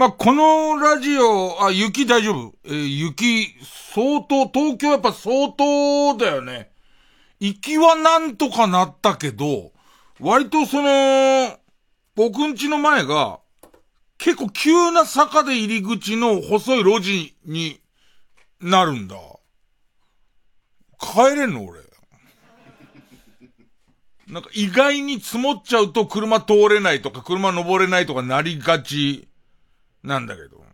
まあ、このラジオ、あ、雪大丈夫？えー、雪、相当、東京やっぱ相当だよね。行きはなんとかなったけど、割とその、僕んちの前が、結構急な坂で入り口の細い路地になるんだ。帰れんの俺。なんか意外に積もっちゃうと車通れないとか車登れないとかなりがちなんだけど。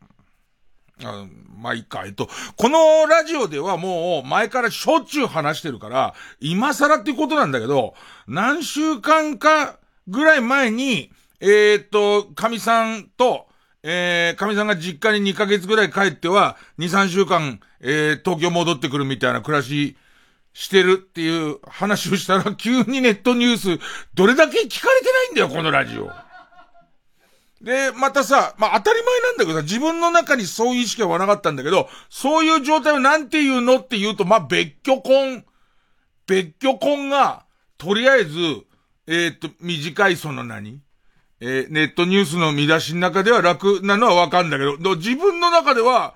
あまあ、いいか。えっと、このラジオではもう前からしょっちゅう話してるから、今更っていうことなんだけど、何週間かぐらい前に、えー、っと、神さんと、えー、神さんが実家に2ヶ月ぐらい帰っては、2、3週間、えー、東京戻ってくるみたいな暮らししてるっていう話をしたら、急にネットニュース、どれだけ聞かれてないんだよ、このラジオ。で、またさ、まあ、当たり前なんだけどさ、自分の中にそういう意識はなかったんだけど、そういう状態をなんて言うのって言うと、まあ、別居婚、別居婚が、とりあえず、えー、っと、短いその何？えー、ネットニュースの見出しの中では楽なのはわかんだけど、自分の中では、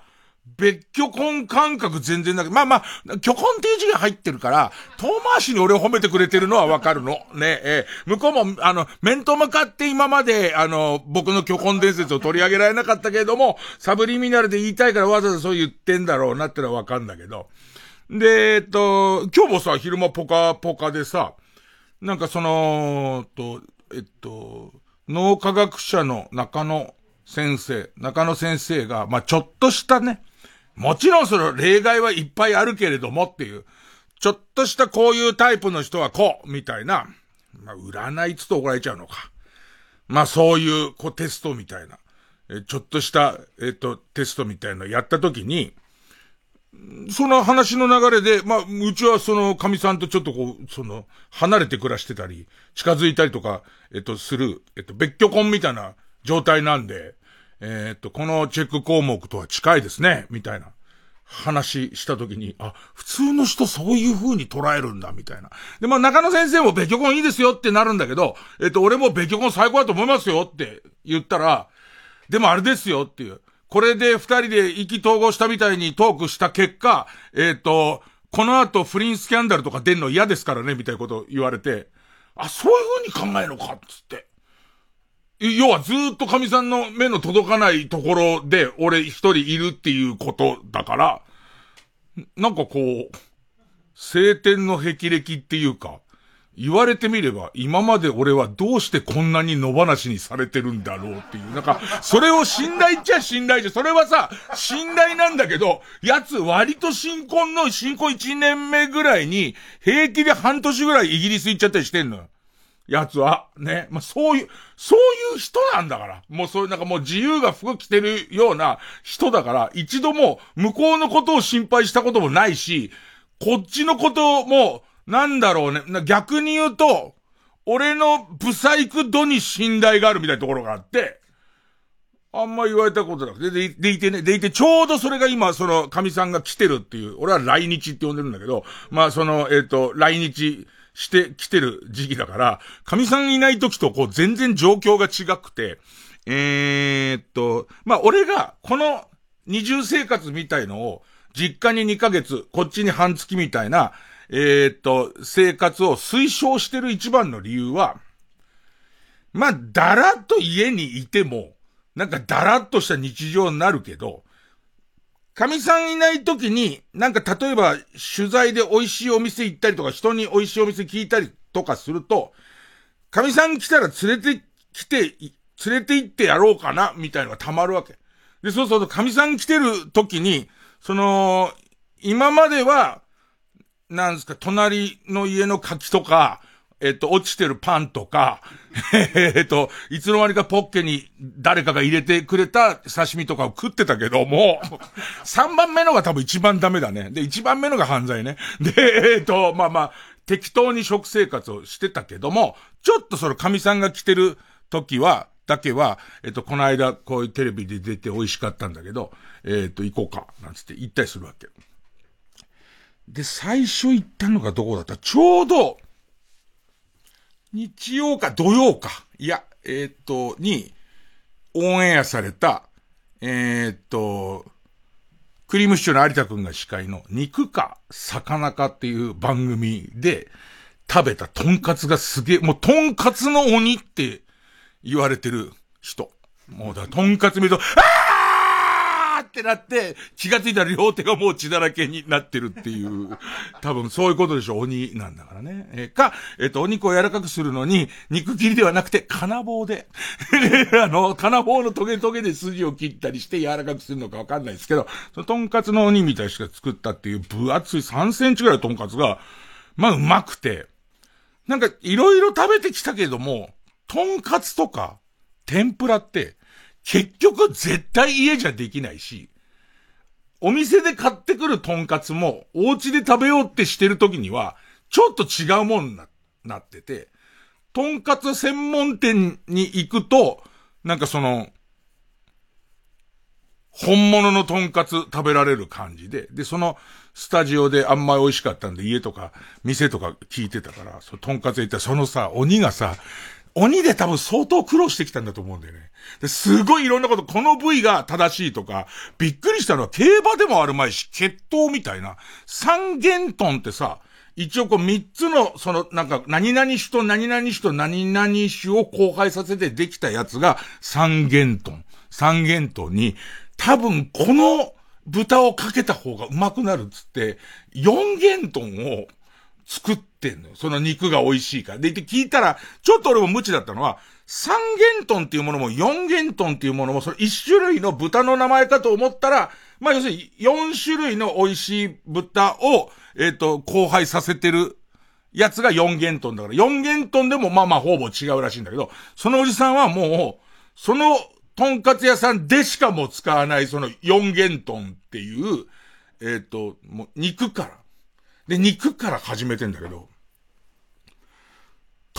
別居婚感覚全然なく、まあまあ、居婚っていう字が入ってるから、遠回しに俺を褒めてくれてるのはわかるの。ねえ、向こうも、あの、面と向かって今まで、あの、僕の居婚伝説を取り上げられなかったけれども、サブリミナルで言いたいからわざわざそう言ってんだろうなってのはわかるんだけど。で、えっと、今日もさ、昼間ポカポカでさ、なんかその、と、えっと、脳科学者の中野先生、中野先生が、まあ、ちょっとしたね、もちろんその例外はいっぱいあるけれどもっていう、ちょっとしたこういうタイプの人はこう、みたいな、まあ、占いつと怒られちゃうのか。まあ、そういう、こう、テストみたいな、え、ちょっとした、えっと、テストみたいなのやったときに、その話の流れで、まあ、うちはその、神さんとちょっとこう、その、離れて暮らしてたり、近づいたりとか、えっと、する、えっと、別居婚みたいな状態なんで、えー、っと、このチェック項目とは近いですね、みたいな話したときに、あ、普通の人そういう風に捉えるんだ、みたいな。で、まあ、中野先生も別居婚いいですよってなるんだけど、えっと、俺も別居婚最高だと思いますよって言ったら、でもあれですよっていう。これで二人で意気投合したみたいにトークした結果、えっ、と、この後不倫スキャンダルとか出んの嫌ですからね、みたいなこと言われて、あ、そういう風に考えるのか、つって。要はずっと神さんの目の届かないところで俺一人いるっていうことだから、なんかこう、晴天の霹靂っていうか、言われてみれば、今まで俺はどうしてこんなに野放しにされてるんだろうっていう。なんか、それを信頼っちゃ信頼じゃ、それはさ、信頼なんだけど、やつ割と新婚の、新婚1年目ぐらいに、平気で半年ぐらいイギリス行っちゃったりしてんのよ。やつは、ね。まあ、そういう、そういう人なんだから。もうそういうなんかもう自由が服着てるような人だから、一度も向こうのことを心配したこともないし、こっちのことも、なんだろうね。逆に言うと、俺のブサイク度に信頼があるみたいなところがあって、あんま言われたことなくて、で、でいてね、でいて、ちょうどそれが今、その、神さんが来てるっていう、俺は来日って呼んでるんだけど、まあその、えっ、ー、と、来日、してきてる時期だから、神さんいない時とこう全然状況が違くて、えー、っと、まあ、俺がこの二重生活みたいのを実家に2ヶ月、こっちに半月みたいな、えー、っと、生活を推奨してる一番の理由は、まあ、だらっと家にいても、なんかだらっとした日常になるけど、神さんいない時に、なんか例えば取材で美味しいお店行ったりとか、人に美味しいお店聞いたりとかすると、神さん来たら連れてきて、連れて行ってやろうかな、みたいなのがたまるわけ。で、そうすると神さん来てる時に、その、今までは、なんですか、隣の家の柿とか、えっと、落ちてるパンとか、えっと、いつの間にかポッケに誰かが入れてくれた刺身とかを食ってたけども、3番目のが多分一番ダメだね。で、1番目のが犯罪ね。で、えっと、まあまあ、適当に食生活をしてたけども、ちょっとその神さんが来てる時は、だけは、えっと、この間、こういうテレビで出て美味しかったんだけど、えっと、行こうか、なんつって行ったりするわけ。で、最初行ったのがどこだった？ちょうど、日曜か土曜か、いや、えー、っと、に、オンエアされた、えー、っと、クリームシチューの有田くんが司会の肉か魚かっていう番組で食べたトンカツがすげえ、もうトンカツの鬼って言われてる人。もうだ、とんかつ見ると、あーってなって、気がついたら両手がもう血だらけになってるっていう、多分そういうことでしょ、鬼なんだからね。えー、か、えっ、ー、と、お肉を柔らかくするのに、肉切りではなくて、金棒で、あの、金棒のトゲトゲで筋を切ったりして柔らかくするのかわかんないですけど、そのとんかつの鬼みたいしか作ったっていう分厚い3センチぐらいのとんかつが、まあうまくて、なんかいろいろ食べてきたけれども、とんかつとか、天ぷらって、結局絶対家じゃできないし、お店で買ってくるとんかつも、お家で食べようってしてる時には、ちょっと違うもんな、なってて、とんかつ専門店に行くと、なんかその、本物のとんかつ食べられる感じで、で、そのスタジオであんまり美味しかったんで、家とか、店とか聞いてたから、そのとんかつ行ったら、そのさ、鬼がさ、鬼で多分相当苦労してきたんだと思うんだよね。ですごいいろんなこと、この部位が正しいとか、びっくりしたのは競馬でもあるまいし、血統みたいな。三元トンってさ、一応こう三つの、その、なんか、何々種と何々種と何々種を交配させてできたやつが三元トン。三元トンに、多分この豚をかけた方がうまくなるっつって、四元トンを作ってんのよ。その肉が美味しいから。で、聞いたら、ちょっと俺も無知だったのは、三元トンっていうものも四元トンっていうものも、その一種類の豚の名前かと思ったら、まあ要するに四種類の美味しい豚を、えっ、ー、と、交配させてるやつが四元トンだから、四元トンでもまあまあほぼ違うらしいんだけど、そのおじさんはもう、その、とんかつ屋さんでしかも使わないその四元トンっていう、えっ、ー、と、もう肉から、で、肉から始めてんだけど、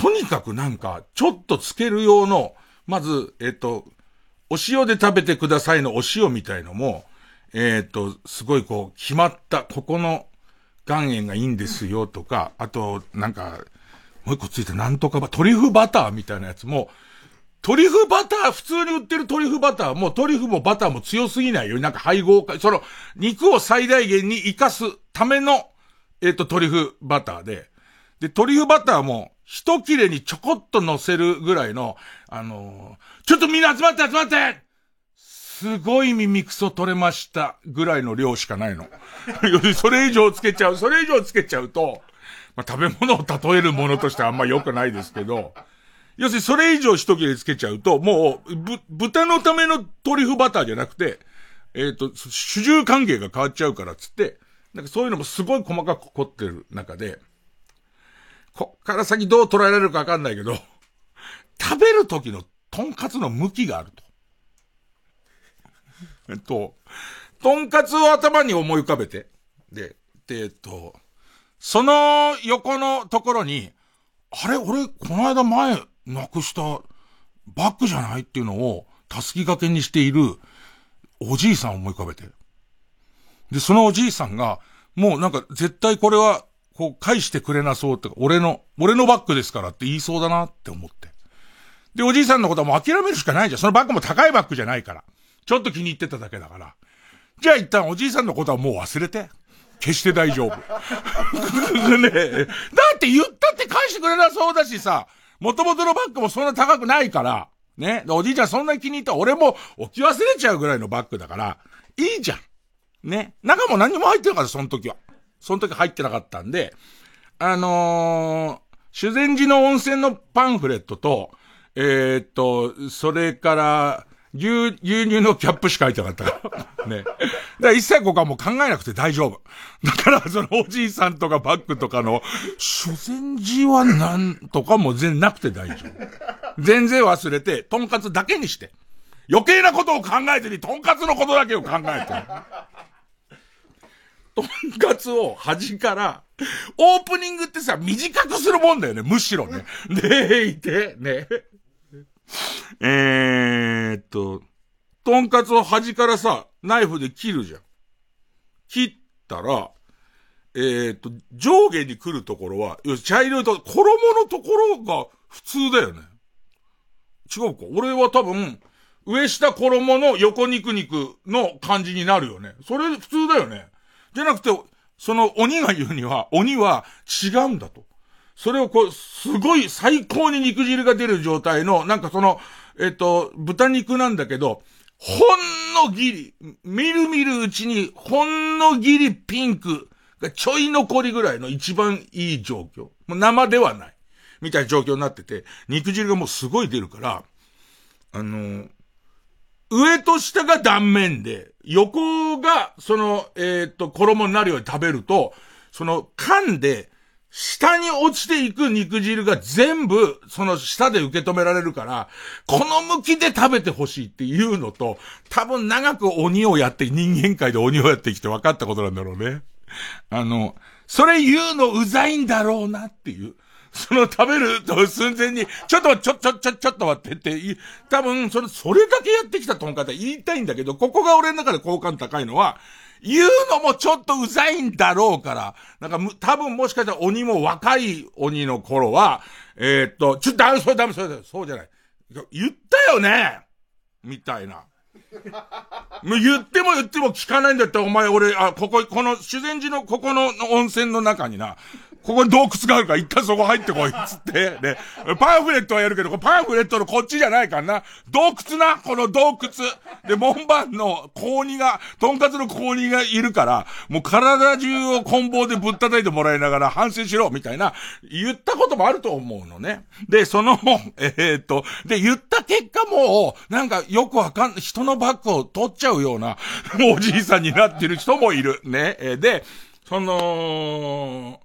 とにかくなんか、ちょっとつける用の、まず、えっ、と、お塩で食べてくださいのお塩みたいのも、えっ、と、すごいこう、決まった、ここの岩塩がいいんですよとか、あと、なんか、もう一個ついてなんとかば、トリュフバターみたいなやつも、トリュフバター、普通に売ってるトリュフバターもトリュフもバターも強すぎないよ。なんか配合か、その、肉を最大限に活かすためのえっ、と、トリュフバターで、で、トリュフバターも、一切れにちょこっと乗せるぐらいの、あのー、ちょっとみんな集まって集まってすごい耳クソ取れましたぐらいの量しかないの。それ以上つけちゃう、それ以上つけちゃうと、まあ、食べ物を例えるものとしてあんま良くないですけど、要するにそれ以上一切れつけちゃうと、もう、ぶ、豚のためのトリュフバターじゃなくて、えっ、ー、と、主従関係が変わっちゃうからっつって、なんかそういうのもすごい細かく凝ってる中で、こっから先どう捉えられるかわかんないけど、食べる時のとんかつの向きがあると。えっと、とんかつを頭に思い浮かべて、で、で、えっと、その横のところに、あれ俺、この間前、なくしたバッグじゃないっていうのを、たすき掛けにしている、おじいさんを思い浮かべて。で、そのおじいさんが、もうなんか絶対これは、こう返してくれなそうって、俺の、俺のバッグですからって言いそうだなって思って。で、おじいさんのことはもう諦めるしかないじゃん。そのバッグも高いバッグじゃないから。ちょっと気に入ってただけだから。じゃあ一旦おじいさんのことはもう忘れて。決して大丈夫。ね。だって言ったって返してくれなそうだしさ、元々のバッグもそんな高くないから、ね。おじいちゃんそんな気に入った俺も置き忘れちゃうぐらいのバッグだから、いいじゃん。ね。中も何も入ってなかった、その時は。その時入ってなかったんで、あのー、修善寺の温泉のパンフレットと、えー、っと、それから、牛、牛乳のキャップしか入ってなかったから。ね。だから一切ここはもう考えなくて大丈夫。だからそのおじいさんとかバッグとかの、修善寺はなんとかも全然なくて大丈夫。全然忘れて、とんかつだけにして。余計なことを考えずに、とんかつのことだけを考えて。とんかつを端から、オープニングってさ、短くするもんだよね、むしろね。で、いて、ね。えーっと、とんかつを端からさ、ナイフで切るじゃん。切ったら、えー、っと、上下に来るところは、よし、茶色いと、衣のところが普通だよね。違うか俺は多分、上下衣の横肉肉の感じになるよね。それ普通だよね。じゃなくて、その鬼が言うには、鬼は違うんだと。それをこう、すごい最高に肉汁が出る状態の、なんかその、えっと、豚肉なんだけど、ほんのギリ、みるみるうちに、ほんのギリピンクがちょい残りぐらいの一番いい状況。もう生ではない。みたいな状況になってて、肉汁がもうすごい出るから、あの、上と下が断面で、横が、その、えっ、と、衣になるように食べると、その、噛んで、下に落ちていく肉汁が全部、その下で受け止められるから、この向きで食べてほしいっていうのと、多分長く鬼をやって、人間界で鬼をやってきて分かったことなんだろうね。あの、それ言うのうざいんだろうなっていう。その食べると寸前に、ちょっと、ちょ、ちょ、ちょ、ちょっと待ってって、多分、それ、それだけやってきたとんかって言いたいんだけど、ここが俺の中で好感高いのは、言うのもちょっとうざいんだろうから、なんか、多分もしかしたら鬼も若い鬼の頃は、えー、っと、ちょっとダメ、それダメ、それダメ、そうじゃない。言ったよねみたいな。もう言っても言っても聞かないんだったら、お前俺、あ、ここ、この修善寺のここの温泉の中にな、ここに洞窟があるから一旦そこ入ってこいつって、ね。パンフレットはやるけど、パンフレットのこっちじゃないからな。洞窟な、この洞窟。で、門番の高二が、とんかつの高二がいるから、もう体中を棍棒でぶったたいてもらいながら反省しろ、みたいな、言ったこともあると思うのね。で、その、えー、っと、で、言った結果もう、なんかよくわかん、人のバッグを取っちゃうような、おじいさんになってる人もいる。ね。で、その、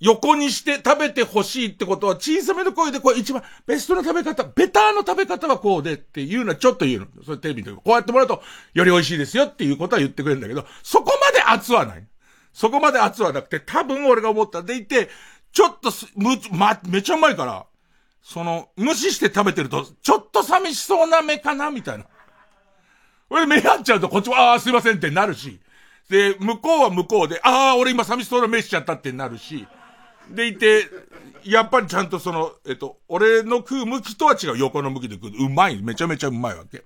横にして食べてほしいってことは小さめの声でこう一番ベストの食べ方、ベターの食べ方はこうでっていうのはちょっと言うの。それテレビでこうやってもらうとより美味しいですよっていうことは言ってくれるんだけど、そこまで熱はない。そこまで熱はなくて多分俺が思ったでいて、ちょっとむ、ま、めちゃうまいから、その、無視して食べてると、ちょっと寂しそうな目かなみたいな。俺目合っちゃうとこっちは、ああ、すいませんってなるし。で、向こうは向こうで、ああ、俺今寂しそうな目しちゃったってなるし。でいて、やっぱりちゃんとその、えっと、俺の食う向きとは違う横の向きで食う。うまい。めちゃめちゃうまいわけ。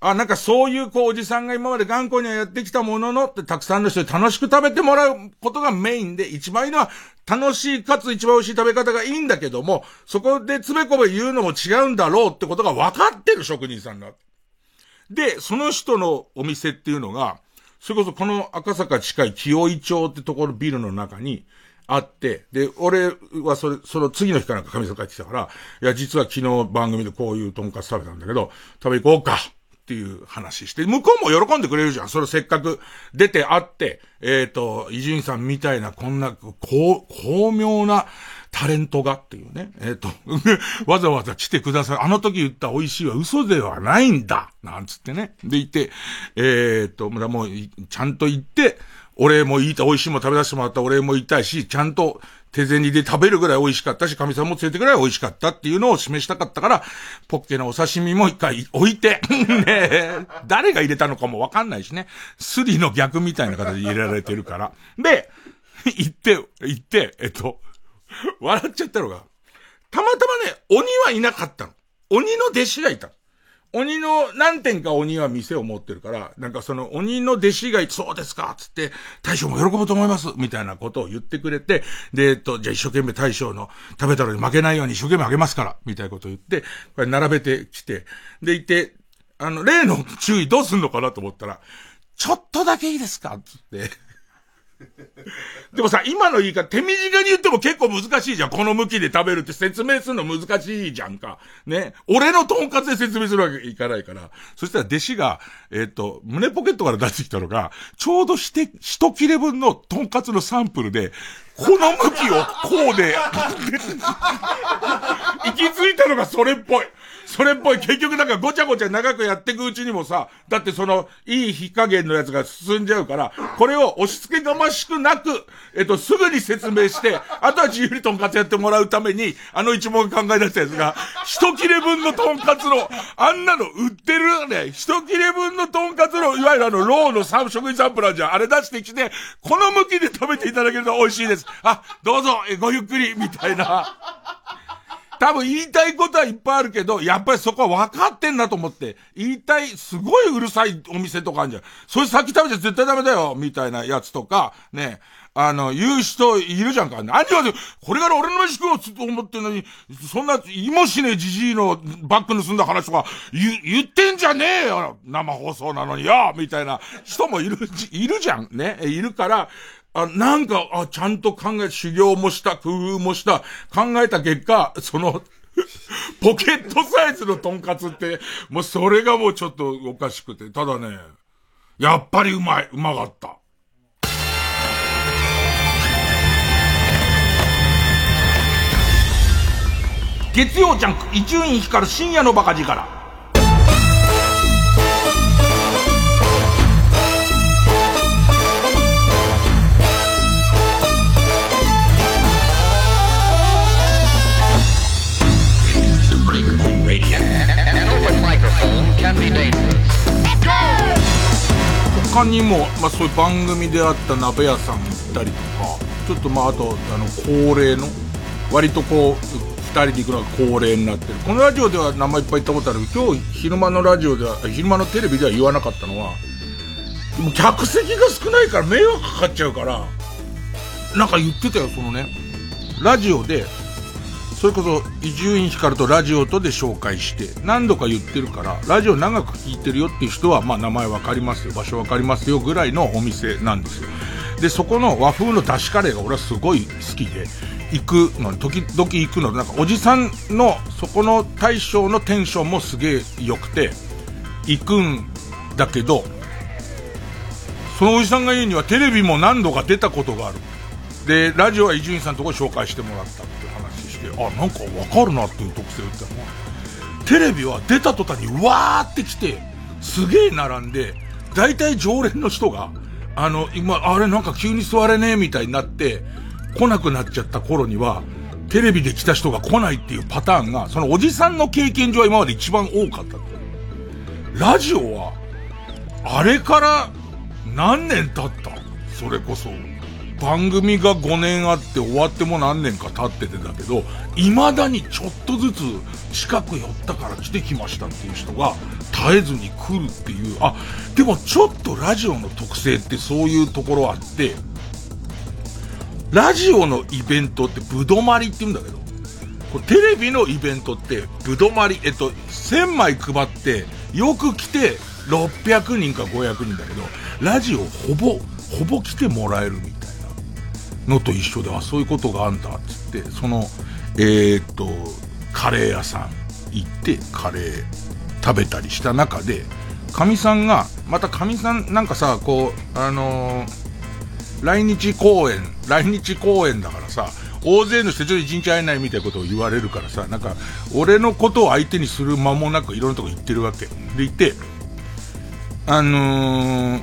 あ、なんかそういうこうおじさんが今まで頑固にはやってきたもののってたくさんの人に楽しく食べてもらうことがメインで、一番いいのは楽しいかつ一番美味しい食べ方がいいんだけども、そこでつべこべ言うのも違うんだろうってことが分かってる職人さんだ。で、その人のお店っていうのが、それこそこの赤坂近い清井町ってところビルの中に、あって、で、俺はそれ、その次の日かなんか神様帰ってきたから、いや、実は昨日番組でこういうとんかつ食べたんだけど、食べ行こうかっていう話して、向こうも喜んでくれるじゃん。それせっかく出てあって、えっ、ー、と、伊集院さんみたいなこんな、こう、巧妙なタレントがっていうね。えっ、ー、と、わざわざ来てください。あの時言った美味しいは嘘ではないんだなんつってね。で、いて、えっ、ー、と、もう、ちゃんと言って、俺も言いた、美味しいも食べさせてもらった俺も言いたいし、ちゃんと手銭で食べるぐらい美味しかったし、神さんも連れてくらい美味しかったっていうのを示したかったから、ポッケのお刺身も一回置いて、ね誰が入れたのかもわかんないしね。スリの逆みたいな形で入れられてるから。で、行って、行って、えっと、笑っちゃったのが、たまたまね、鬼はいなかったの。鬼の弟子がいた。鬼の、何点か鬼は店を持ってるから、なんかその鬼の弟子がいて、そうですかつって、大将も喜ぶと思いますみたいなことを言ってくれて、で、えっと、じゃあ一生懸命大将の食べたのに負けないように一生懸命あげますからみたいなことを言って、これ並べてきて、でいて、あの、例の注意どうすんのかなと思ったら、ちょっとだけいいですかつって、でもさ、今の言い方、手短に言っても結構難しいじゃん。この向きで食べるって説明するの難しいじゃんか。ね。俺のトンカツで説明するわけいかないから。そしたら弟子が、えっ、ー、と、胸ポケットから出してきたのが、ちょうどして、一切れ分のトンカツのサンプルで、この向きをこうで、行き着いたのがそれっぽい。それっぽい。結局なんかごちゃごちゃ長くやっていくうちにもさ、だってその、いい火加減のやつが進んじゃうから、これを押し付けがましくなく、えっと、すぐに説明して、あとは自由にトンカツやってもらうために、あの一問考え出したやつが、一切れ分のトンカツの、あんなの売ってるね、一切れ分のトンカツの、いわゆるあの、ローの食品サンプラーじゃ。あれ出してきて、この向きで食べていただけると美味しいです。あ、どうぞ、ごゆっくり、みたいな。多分言いたいことはいっぱいあるけど、やっぱりそこは分かってんなと思って、言いたい、すごいうるさいお店とかあるじゃん。それ先食べちゃ絶対ダメだよ、みたいなやつとか、ね、あの、言う人いるじゃんか。何を、これから俺の飯食おうと思ってんのに、そんな、いもしねじじいのバッグ盗んだ話とか、言、言ってんじゃねえよ生放送なのによみたいな人もいる、いるじゃんね。いるから、あ、なんか、あ、ちゃんと考え、修行もした、工夫もした、考えた結果、その、ポケットサイズのトンカツって、もうそれがもうちょっとおかしくて、ただね、やっぱりうまい、うまかった。月曜ジャンク、伊集院光深夜のバカ力。他にも、まあそういう番組であった鍋屋さん行ったりとか、ちょっとまああと、あの、恒例の、割とこう、二人で行くのが恒例になってる。このラジオでは名前いっぱい言ったことあるけど、今日昼間のラジオでは、昼間のテレビでは言わなかったのは、もう客席が少ないから迷惑かかっちゃうから、なんか言ってたよ、そのね、ラジオで、それこそ、伊集院光とラジオとで紹介して、何度か言ってるから、ラジオ長く聞いてるよっていう人は、まあ名前わかりますよ、場所わかりますよぐらいのお店なんですよ。で、そこの和風の出汁カレーが俺はすごい好きで、行くのに時々行くのなんかおじさんのそこの大将のテンションもすげえ良くて行くんだけどそのおじさんが言うにはテレビも何度か出たことがあるでラジオは伊集院さんのところ紹介してもらったてあなんか分かるなっていう特性を言ったのはテレビは出た途端にわーって来てすげえ並んで大体常連の人があの今あれなんか急に座れねえみたいになって来なくなっちゃった頃には、テレビで来た人が来ないっていうパターンが、そのおじさんの経験上は今まで一番多かった。ラジオは、あれから何年経った？それこそ。番組が5年あって終わっても何年か経っててだけど、未だにちょっとずつ近く寄ったから来てきましたっていう人が絶えずに来るっていう、あ、でもちょっとラジオの特性ってそういうところあって、ラジオのイベントってぶどまりって言うんだけど、これテレビのイベントってぶどまり、えっと、1000枚配って、よく来て600人か500人だけど、ラジオほぼ、ほぼ来てもらえるみたいな。のと一緒で、あ、そういうことがあんだっつって、その、えー、っと、カレー屋さん行ってカレー食べたりした中で、かみさんが、またかみさんなんかさ、こう、あのー来日公演、来日公演だからさ、大勢の人ちょっと一日会えないみたいなことを言われるからさ、なんか、俺のことを相手にする間もなくいろんなとこ行ってるわけ。でいて、あのー、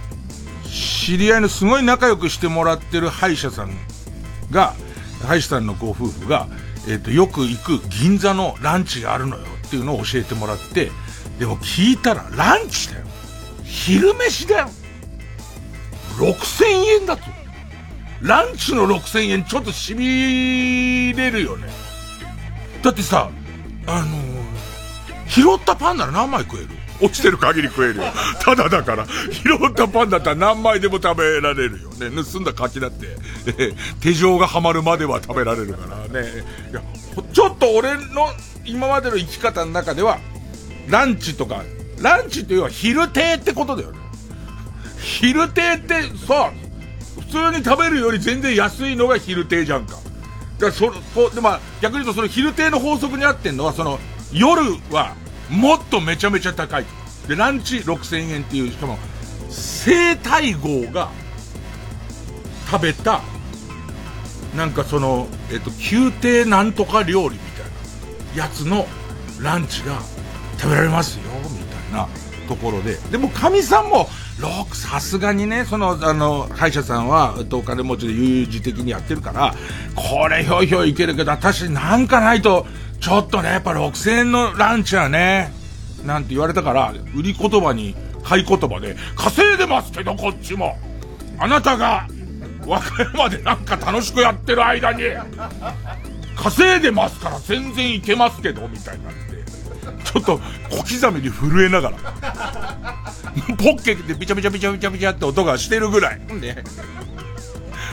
知り合いのすごい仲良くしてもらってる歯医者さんが、歯医者さんのご夫婦が、えっ、と、よく行く銀座のランチがあるのよっていうのを教えてもらって、でも聞いたらランチだよ。昼飯だよ。6000円だと。ランチの6000円ちょっとしびれるよね。だってさ、あのー、拾ったパンなら何枚食える？落ちてる限り食えるよ。ただだから、拾ったパンだったら何枚でも食べられるよね。盗んだ柿だって、え 手錠がはまるまでは食べられるからね。いや、ちょっと俺の今までの生き方の中では、ランチとか、ランチというのは昼亭ってことだよね。昼亭ってさ、普通に食べるより全然安いのが昼亭じゃんか。だからそ、そでまあ、逆に言うとその昼亭の法則に合ってんのは、その、夜はもっとめちゃめちゃ高い。で、ランチ6000円っていう、しかも、生体号が食べた、なんかその、えっと、宮廷なんとか料理みたいなやつのランチが食べられますよ、みたいなところで。でも、かみさんも、さすがにね、その、あの、歯医者さんは、お金持ちで悠々自適にやってるから、これひょいひょいいけるけど、私なんかないと、ちょっとね、やっぱ6000円のランチはね、なんて言われたから、売り言葉に、買い言葉で、稼いでますけど、こっちも。あなたが、和歌山でなんか楽しくやってる間に、稼いでますから全然いけますけど、みたいになって。ちょっと小刻みに震えながら。ポッケでビチャビチャビチャビチャビチャって音がしてるぐらい。ね。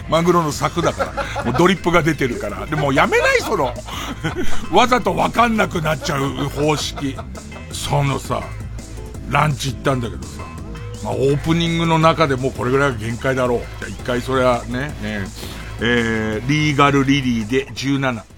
マグロの柵だから。もうドリップが出てるから。でもやめないその、わざとわかんなくなっちゃう方式。そのさ、ランチ行ったんだけどさ、まあオープニングの中でもうこれぐらいが限界だろう。じゃ一回それはね、ねえー、リーガルリリーで17。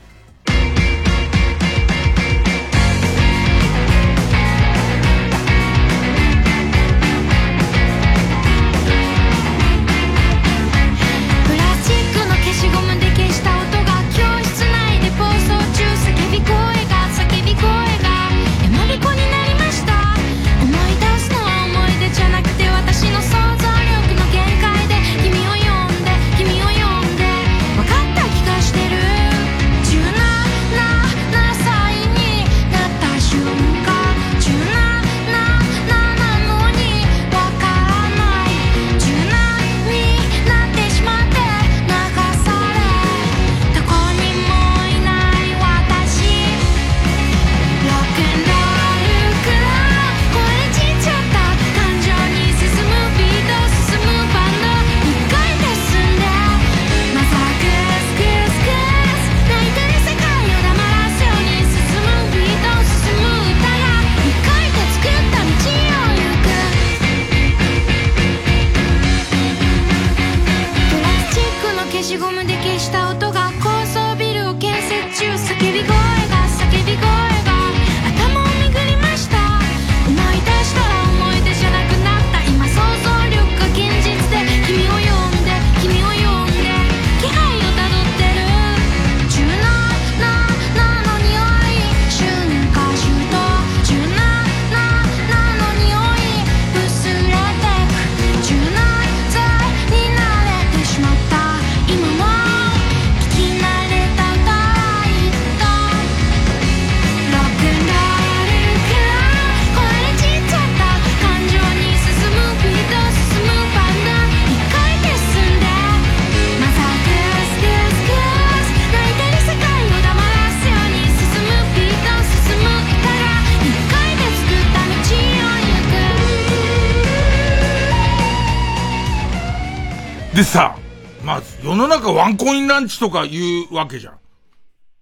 でさ、まあ、世の中ワンコインランチとか言うわけじゃん。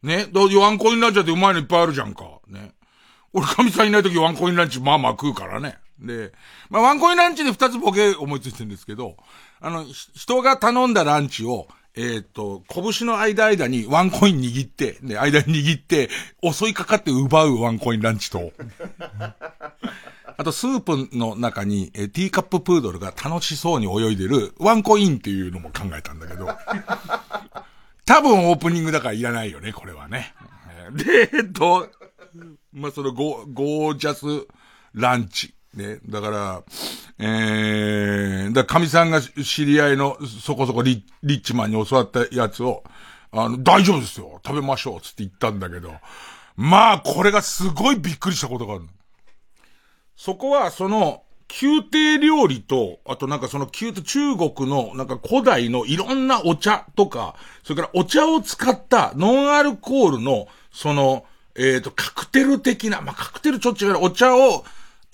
ね？ワンコインランチだってうまいのいっぱいあるじゃんか。ね？俺、神さんいない時ワンコインランチまあまあ食うからね。で、まあワンコインランチで二つボケ思いついてるんですけど、あの、人が頼んだランチを、えっ、と、拳の間間にワンコイン握って、ね、間に握って、襲いかかって奪うワンコインランチと、あと、スープの中に、えティーカッププードルが楽しそうに泳いでる、ワンコインっていうのも考えたんだけど、多分オープニングだからいらないよね、これはね。で、えっと、まあ、そのゴ、ゴージャスランチ。ね。だから、えー、だ神さんが知り合いのそこそこリリッチマンに教わったやつを、あの、大丈夫ですよ。食べましょう。つって言ったんだけど、まあ、これがすごいびっくりしたことがあるの。そこはその、宮廷料理と、あとなんかその宮廷、中国のなんか古代のいろんなお茶とか、それからお茶を使ったノンアルコールの、その、えっ、ー、と、カクテル的な、まあ、カクテルちょっと違う、お茶を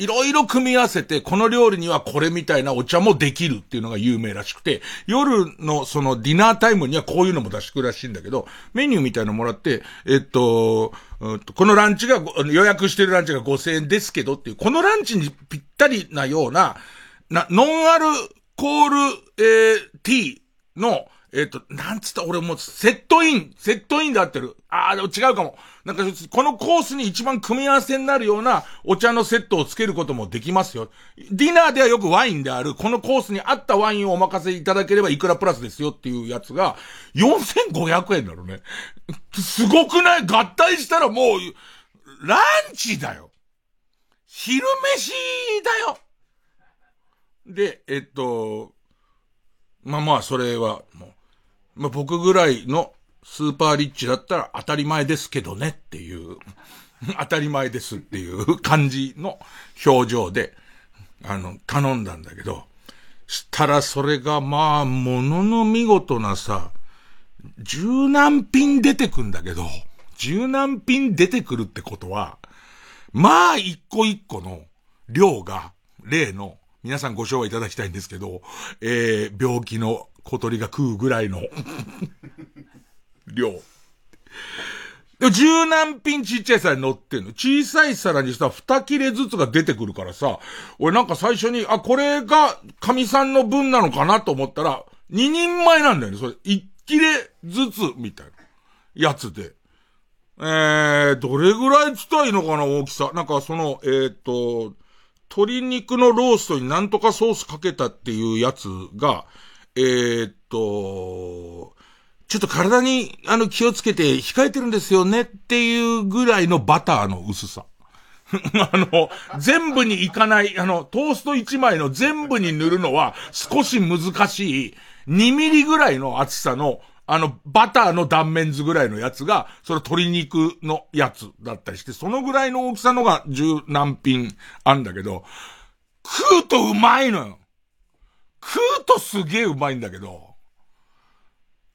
いろいろ組み合わせて、この料理にはこれみたいなお茶もできるっていうのが有名らしくて、夜のそのディナータイムにはこういうのも出してくるらしいんだけど、メニューみたいなのもらって、えっと、このランチが、予約してるランチが5000円ですけどっていう、このランチにぴったりなような、な、ノンアルコール、えー、ティーの、えっ、と、なんつった俺もうセットイン、セットインで合ってる。ああ、でも違うかも。なんか、このコースに一番組み合わせになるようなお茶のセットをつけることもできますよ。ディナーではよくワインである、このコースに合ったワインをお任せいただければいくらプラスですよっていうやつが、4500円なのね。すごくない？合体したらもう、ランチだよ。昼飯だよ。で、えっと、まあまあ、それは、もう、まあ、僕ぐらいのスーパーリッチだったら当たり前ですけどねっていう、当たり前ですっていう感じの表情で、あの、頼んだんだけど、したらそれがまあ、ものの見事なさ、十何品出てくんだけど、十何品出てくるってことは、まあ一個一個の量が、例の、皆さんご賞はいただきたいんですけど、えー、病気の小鳥が食うぐらいの 量。で十何品ちっちゃい皿に乗ってんの。小さい皿にさ、二切れずつが出てくるからさ、俺なんか最初に、あ、これが神さんの分なのかなと思ったら、二人前なんだよね。それ、一切れずつ、みたいな、やつで。えー、どれぐらい伝いのかな、大きさ。なんかその、えー、っと、鶏肉のローストになんとかソースかけたっていうやつが、えー、っと、ちょっと体に、あの、気をつけて控えてるんですよねっていうぐらいのバターの薄さ。あの、全部にいかない、あの、トースト1枚の全部に塗るのは少し難しい、2ミリぐらいの厚さの、あの、バターの断面図ぐらいのやつが、その鶏肉のやつだったりして、そのぐらいの大きさのが十何品あんだけど、食うとうまいのよ。食うとすげえうまいんだけど、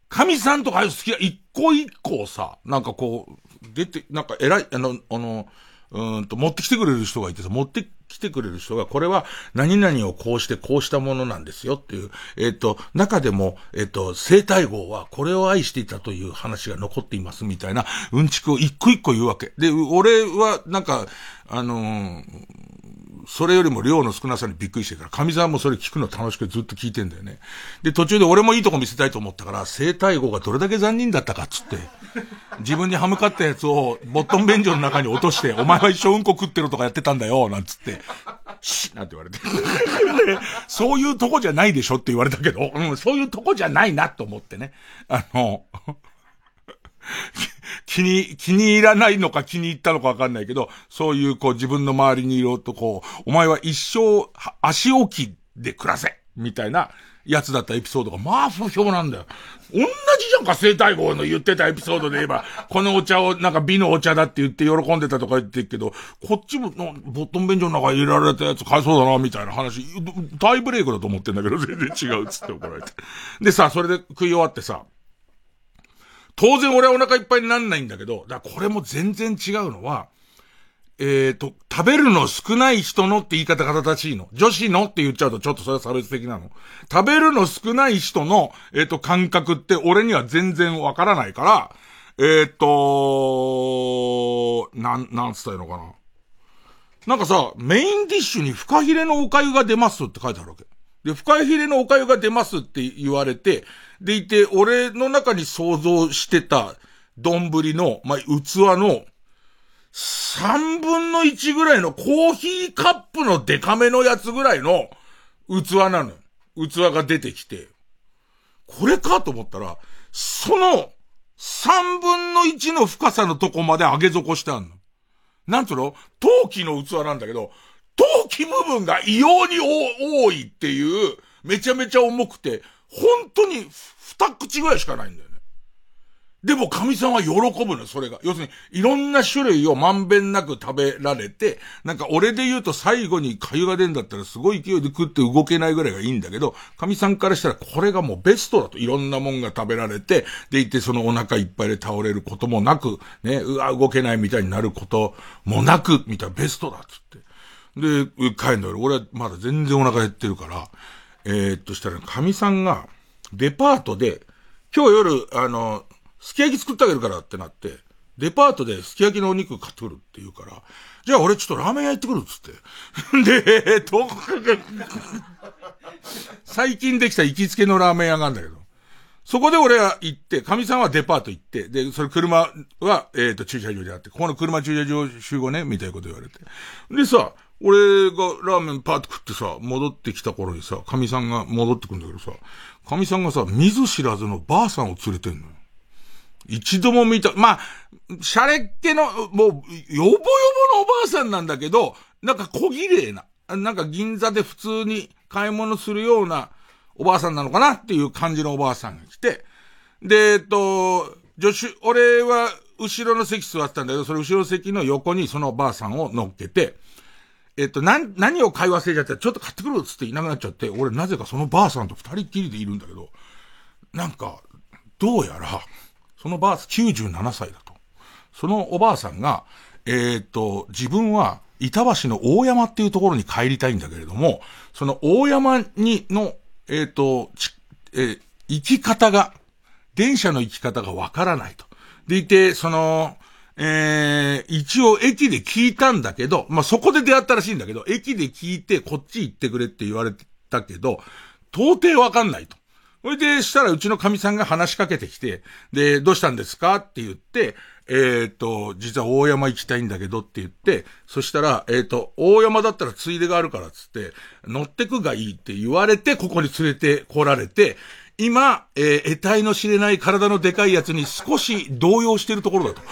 神さんとかああいう好きな、一個一個さ、なんかこう、出て、なんか偉い、あの、あの、うんと、持ってきてくれる人がいてさ、持ってきてくれる人が、これは何々をこうしてこうしたものなんですよっていう、えっ、ー、と、中でも、えっ、ー、と、生体号はこれを愛していたという話が残っていますみたいな、うんちくを一個一個言うわけ。で、俺は、なんか、あのー、それよりも量の少なさにびっくりしてるから、神沢もそれ聞くの楽しくずっと聞いてんだよね。で、途中で俺もいいとこ見せたいと思ったから、生体語がどれだけ残忍だったかっつって、自分に歯向かったやつをボットン便所の中に落として、お前は一生うんこ食ってるとかやってたんだよ、なんつって、シッなんて言われて。そういうとこじゃないでしょって言われたけど、うん、そういうとこじゃないなと思ってね。あの、気に、気に入らないのか気に入ったのかわかんないけど、そういうこう自分の周りにいるとこう、お前は一生足置きで暮らせみたいなやつだったエピソードが、まあ不評なんだよ。同じじゃんか、生体号の言ってたエピソードで言えば、このお茶をなんか美のお茶だって言って喜んでたとか言ってるけど、こっちも、ボットン便所の中に入れられたやつ買いそうだな、みたいな話、大ブレイクだと思ってんだけど、全然違うっつって怒られて。でさ、それで食い終わってさ、当然俺はお腹いっぱいになんないんだけど、だこれも全然違うのは、えっ、ー、と、食べるの少ない人のって言い方が正しいの。女子のって言っちゃうとちょっとそれは差別的なの。食べるの少ない人の、えっ、ー、と、感覚って俺には全然わからないから、えっ、ー、となん、なんつったらいいのかな。なんかさ、メインディッシュにフカヒレのお粥が出ますって書いてあるわけ。で、フカヒレのお粥が出ますって言われて、でいて、俺の中に想像してた丼の、まあ、器の、三分の一ぐらいのコーヒーカップのデカめのやつぐらいの器なのよ。器が出てきて。これかと思ったら、その三分の一の深さのとこまで上げ底してあんの。なんつうの？陶器の器なんだけど、陶器部分が異様に多いっていう、めちゃめちゃ重くて、本当に二口ぐらいしかないんだよね。でも神さんは喜ぶの、それが。要するに、いろんな種類をまんべんなく食べられて、なんか俺で言うと最後に粥が出んだったらすごい勢いで食って動けないぐらいがいいんだけど、神さんからしたらこれがもうベストだと。いろんなもんが食べられて、でいてそのお腹いっぱいで倒れることもなく、ね、うわ、動けないみたいになることもなく、みたいなベストだっつって。で、帰るんだけど、俺はまだ全然お腹減ってるから、えー、っとしたら、神さんが、デパートで、今日夜、あの、すき焼き作ってあげるからってなって、デパートですき焼きのお肉買ってくるって言うから、じゃあ俺ちょっとラーメン屋行ってくるっつって。で、えっと、最近できた行きつけのラーメン屋があるんだけど、そこで俺は行って、神さんはデパート行って、で、それ車は、えっ、ー、と、駐車場であって、ここの車駐車場集合ね、みたいなこと言われて。でさ、俺がラーメンパーッと食ってさ、戻ってきた頃にさ、神さんが戻ってくんだけどさ、神さんがさ、見ず知らずのばあさんを連れてんのよ。一度も見た、まあ、シャレっ気の、もう、よぼよぼのおばあさんなんだけど、なんか小綺麗な、なんか銀座で普通に買い物するようなおばあさんなのかなっていう感じのおばあさんが来て、で、えっと、助手、俺は後ろの席座ってたんだけど、それ後ろの席の横にそのおばあさんを乗っけて、えっと、な、何を買い忘れちゃったら、ちょっと買ってくるっつっていなくなっちゃって、俺なぜかそのばあさんと二人っきりでいるんだけど、なんか、どうやら、そのばあさん、97歳だと。そのおばあさんが、えっ、と、自分は、板橋の大山っていうところに帰りたいんだけれども、その大山にの、えっ、と、えー、行き方が、電車の行き方がわからないと。でいて、その、えー、一応駅で聞いたんだけど、まあ、そこで出会ったらしいんだけど、駅で聞いてこっち行ってくれって言われたけど、到底わかんないと。それで、したらうちの神さんが話しかけてきて、で、どうしたんですかって言って、えっ、ー、と、実は大山行きたいんだけどって言って、そしたら、えっ、ー、と、大山だったらついでがあるからっつって、乗ってくがいいって言われて、ここに連れて来られて、今、えー、得体の知れない体のでかいやつに少し動揺してるところだと。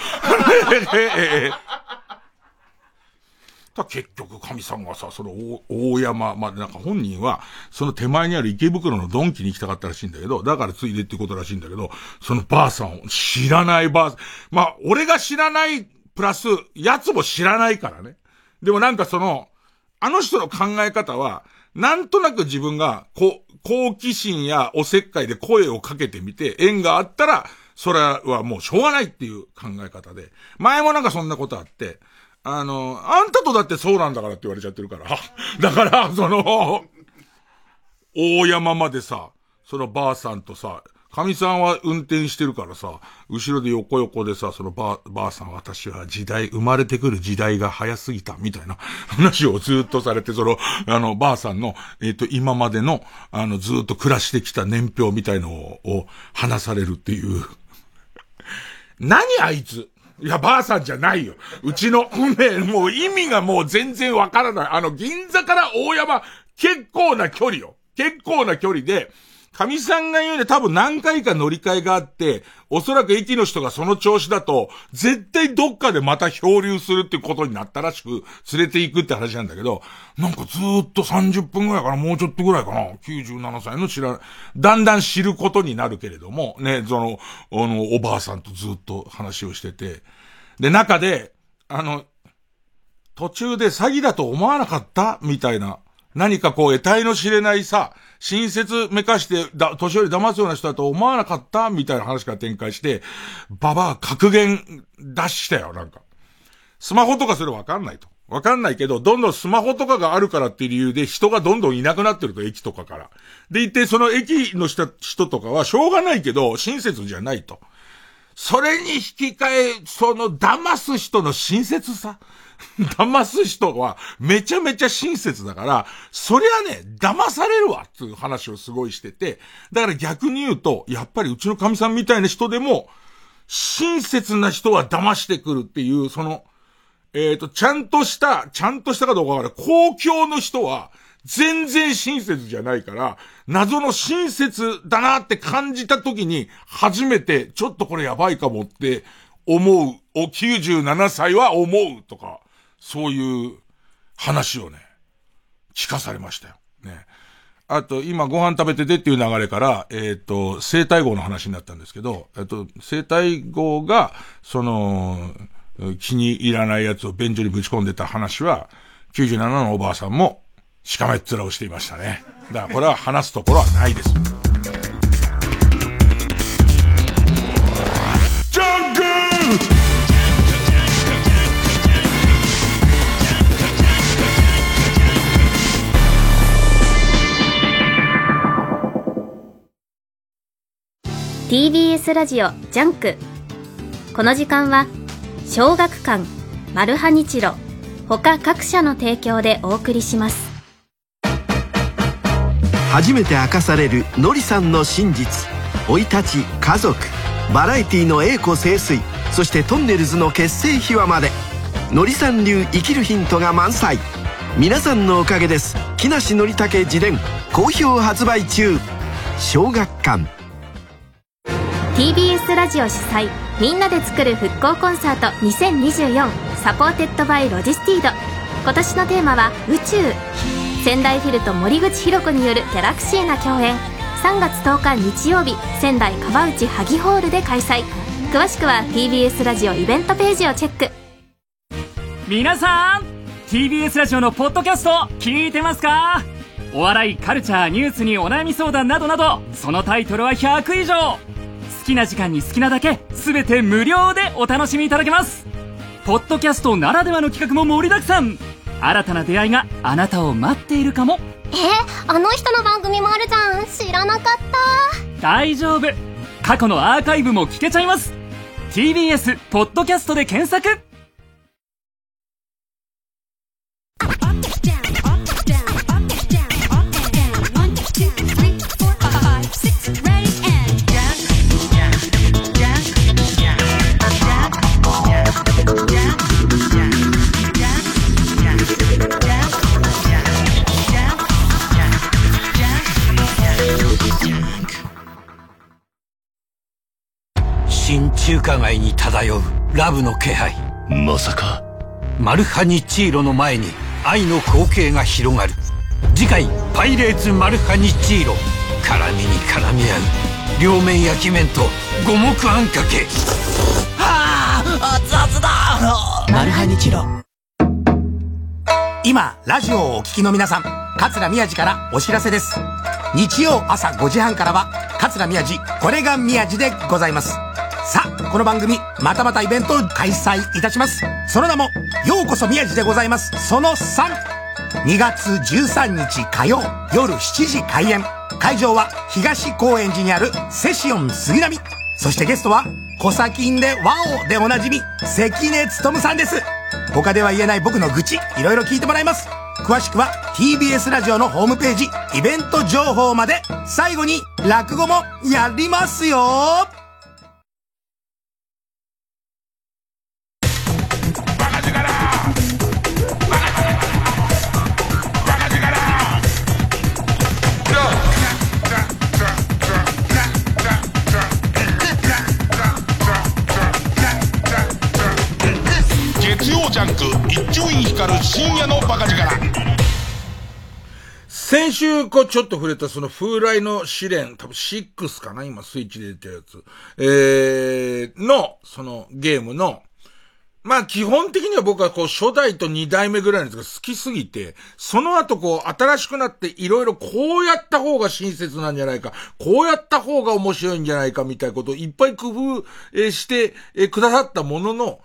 結局、神さんがさ、その大山、まあ、なんか本人は、その手前にある池袋のドンキに行きたかったらしいんだけど、だからついでってことらしいんだけど、そのばあさんを知らないばあさん、まあ、俺が知らないプラス、奴も知らないからね。でもなんかその、あの人の考え方は、なんとなく自分が、こ、好奇心やおせっかいで声をかけてみて、縁があったら、それはもうしょうがないっていう考え方で。前もなんかそんなことあって、あの、あんたとだってそうなんだからって言われちゃってるから。だから、その、大山までさ、そのばあさんとさ、神さんは運転してるからさ、後ろで横横でさ、そのば、ばあさん私は時代、生まれてくる時代が早すぎた、みたいな 話をずっとされて、その、あの、ばあさんの、えっ、ー、と、今までの、あの、ずっと暮らしてきた年表みたいのを、を話されるっていう。何あいつ？いや、ばあさんじゃないよ。うちの、ね、もう意味がもう全然わからない。あの、銀座から大山、結構な距離よ。結構な距離で、神さんが言うで多分何回か乗り換えがあって、おそらく駅の人がその調子だと、絶対どっかでまた漂流するってことになったらしく、連れて行くって話なんだけど、なんかずっと30分ぐらいかな、もうちょっとぐらいかな、97歳の知ら、だんだん知ることになるけれども、ね、その、あの、おばあさんとずっと話をしてて、で、中で、あの、途中で詐欺だと思わなかった？みたいな、何かこう、得体の知れないさ、親切めかして、だ、年寄り騙すような人だと思わなかったみたいな話から展開して、ババア格言出したよ、なんか。スマホとかそれわかんないと。わかんないけど、どんどんスマホとかがあるからっていう理由で人がどんどんいなくなってると、駅とかから。でいて、その駅の人人とかはしょうがないけど、親切じゃないと。それに引き換え、その騙す人の親切さ。騙す人はめちゃめちゃ親切だから、そりゃね、騙されるわっていう話をすごいしてて、だから逆に言うと、やっぱりうちの神さんみたいな人でも、親切な人は騙してくるっていう、その、えっ、ー、と、ちゃんとした、ちゃんとしたかどうかわからない。公共の人は、全然親切じゃないから、謎の親切だなって感じた時に、初めて、ちょっとこれやばいかもって思う、お、97歳は思うとか、そういう話をね、聞かされましたよ。ね。あと、今ご飯食べててっていう流れから、えっ、ー、と、生体号の話になったんですけど、えっ、と、生体号が、その、気に入らないやつを便所にぶち込んでた話は、97のおばあさんも、しかめっ面をしていましたね。だからこれは話すところはないです。TBS ラジオジャンク。この時間は小学館マルハニチロ他各社の提供でお送りします。初めて明かされるのりさんの真実。生い立ち家族。バラエティの栄枯盛衰。そしてとんねるずの結成秘話まで。のりさん流生きるヒントが満載。皆さんのおかげです。木梨憲武自伝好評発売中。小学館。TBS ラジオ主催みんなで作る復興コンサート2024 supported by ロジスティード。今年のテーマは宇宙。仙台フィルと森口博子によるギャラクシーな共演。3月10日日曜日仙台川内萩ホールで開催。詳しくは TBS ラジオイベントページをチェック。皆さん TBS ラジオのポッドキャスト聞いてますか？お笑いカルチャーニュースにお悩み相談などなどそのタイトルは100以上。好きな時間に好きなだけ全て無料でお楽しみいただけます。ポッドキャストならではの企画も盛りだくさん。新たな出会いがあなたを待っているかも。えあの人の番組もあるじゃん。知らなかった。大丈夫。過去のアーカイブも聞けちゃいます。TBS ポッドキャストで検索中華街に漂うラブの気配。まさか。マルハニチーロの前に愛の光景が広がる。次回「パイレーツマルハニチーロ」絡みに絡み合う。両面焼き麺と五目あんかけ。はあ熱々だ。マルハニチロ。今ラジオをお聞きの皆さん桂宮治からお知らせです。日曜朝5時半からは桂宮治これが宮治でございますさあこの番組またまたイベントを開催いたします。その名も「ようこそ宮治でございます。その32月13日火曜夜7時開演。会場は東高円寺にあるセシオン杉並。そしてゲストはコサキンでワオでおなじみ関根勤さんです。他では言えない僕の愚痴いろいろ聞いてもらいます。詳しくは TBS ラジオのホームページイベント情報まで。最後に落語もやりますよ。ジャンク一丁院光る深夜のバカ力先週、こう、ちょっと触れた、その、風来の試練、多分6かな今、スイッチで出たやつ。えー、の、その、ゲームの、まあ、基本的には僕はこう、初代と二代目ぐらいのやつが好きすぎて、その後こう、新しくなって、いろいろこうやった方が親切なんじゃないか、こうやった方が面白いんじゃないか、みたいなことをいっぱい工夫して、えくださったものの、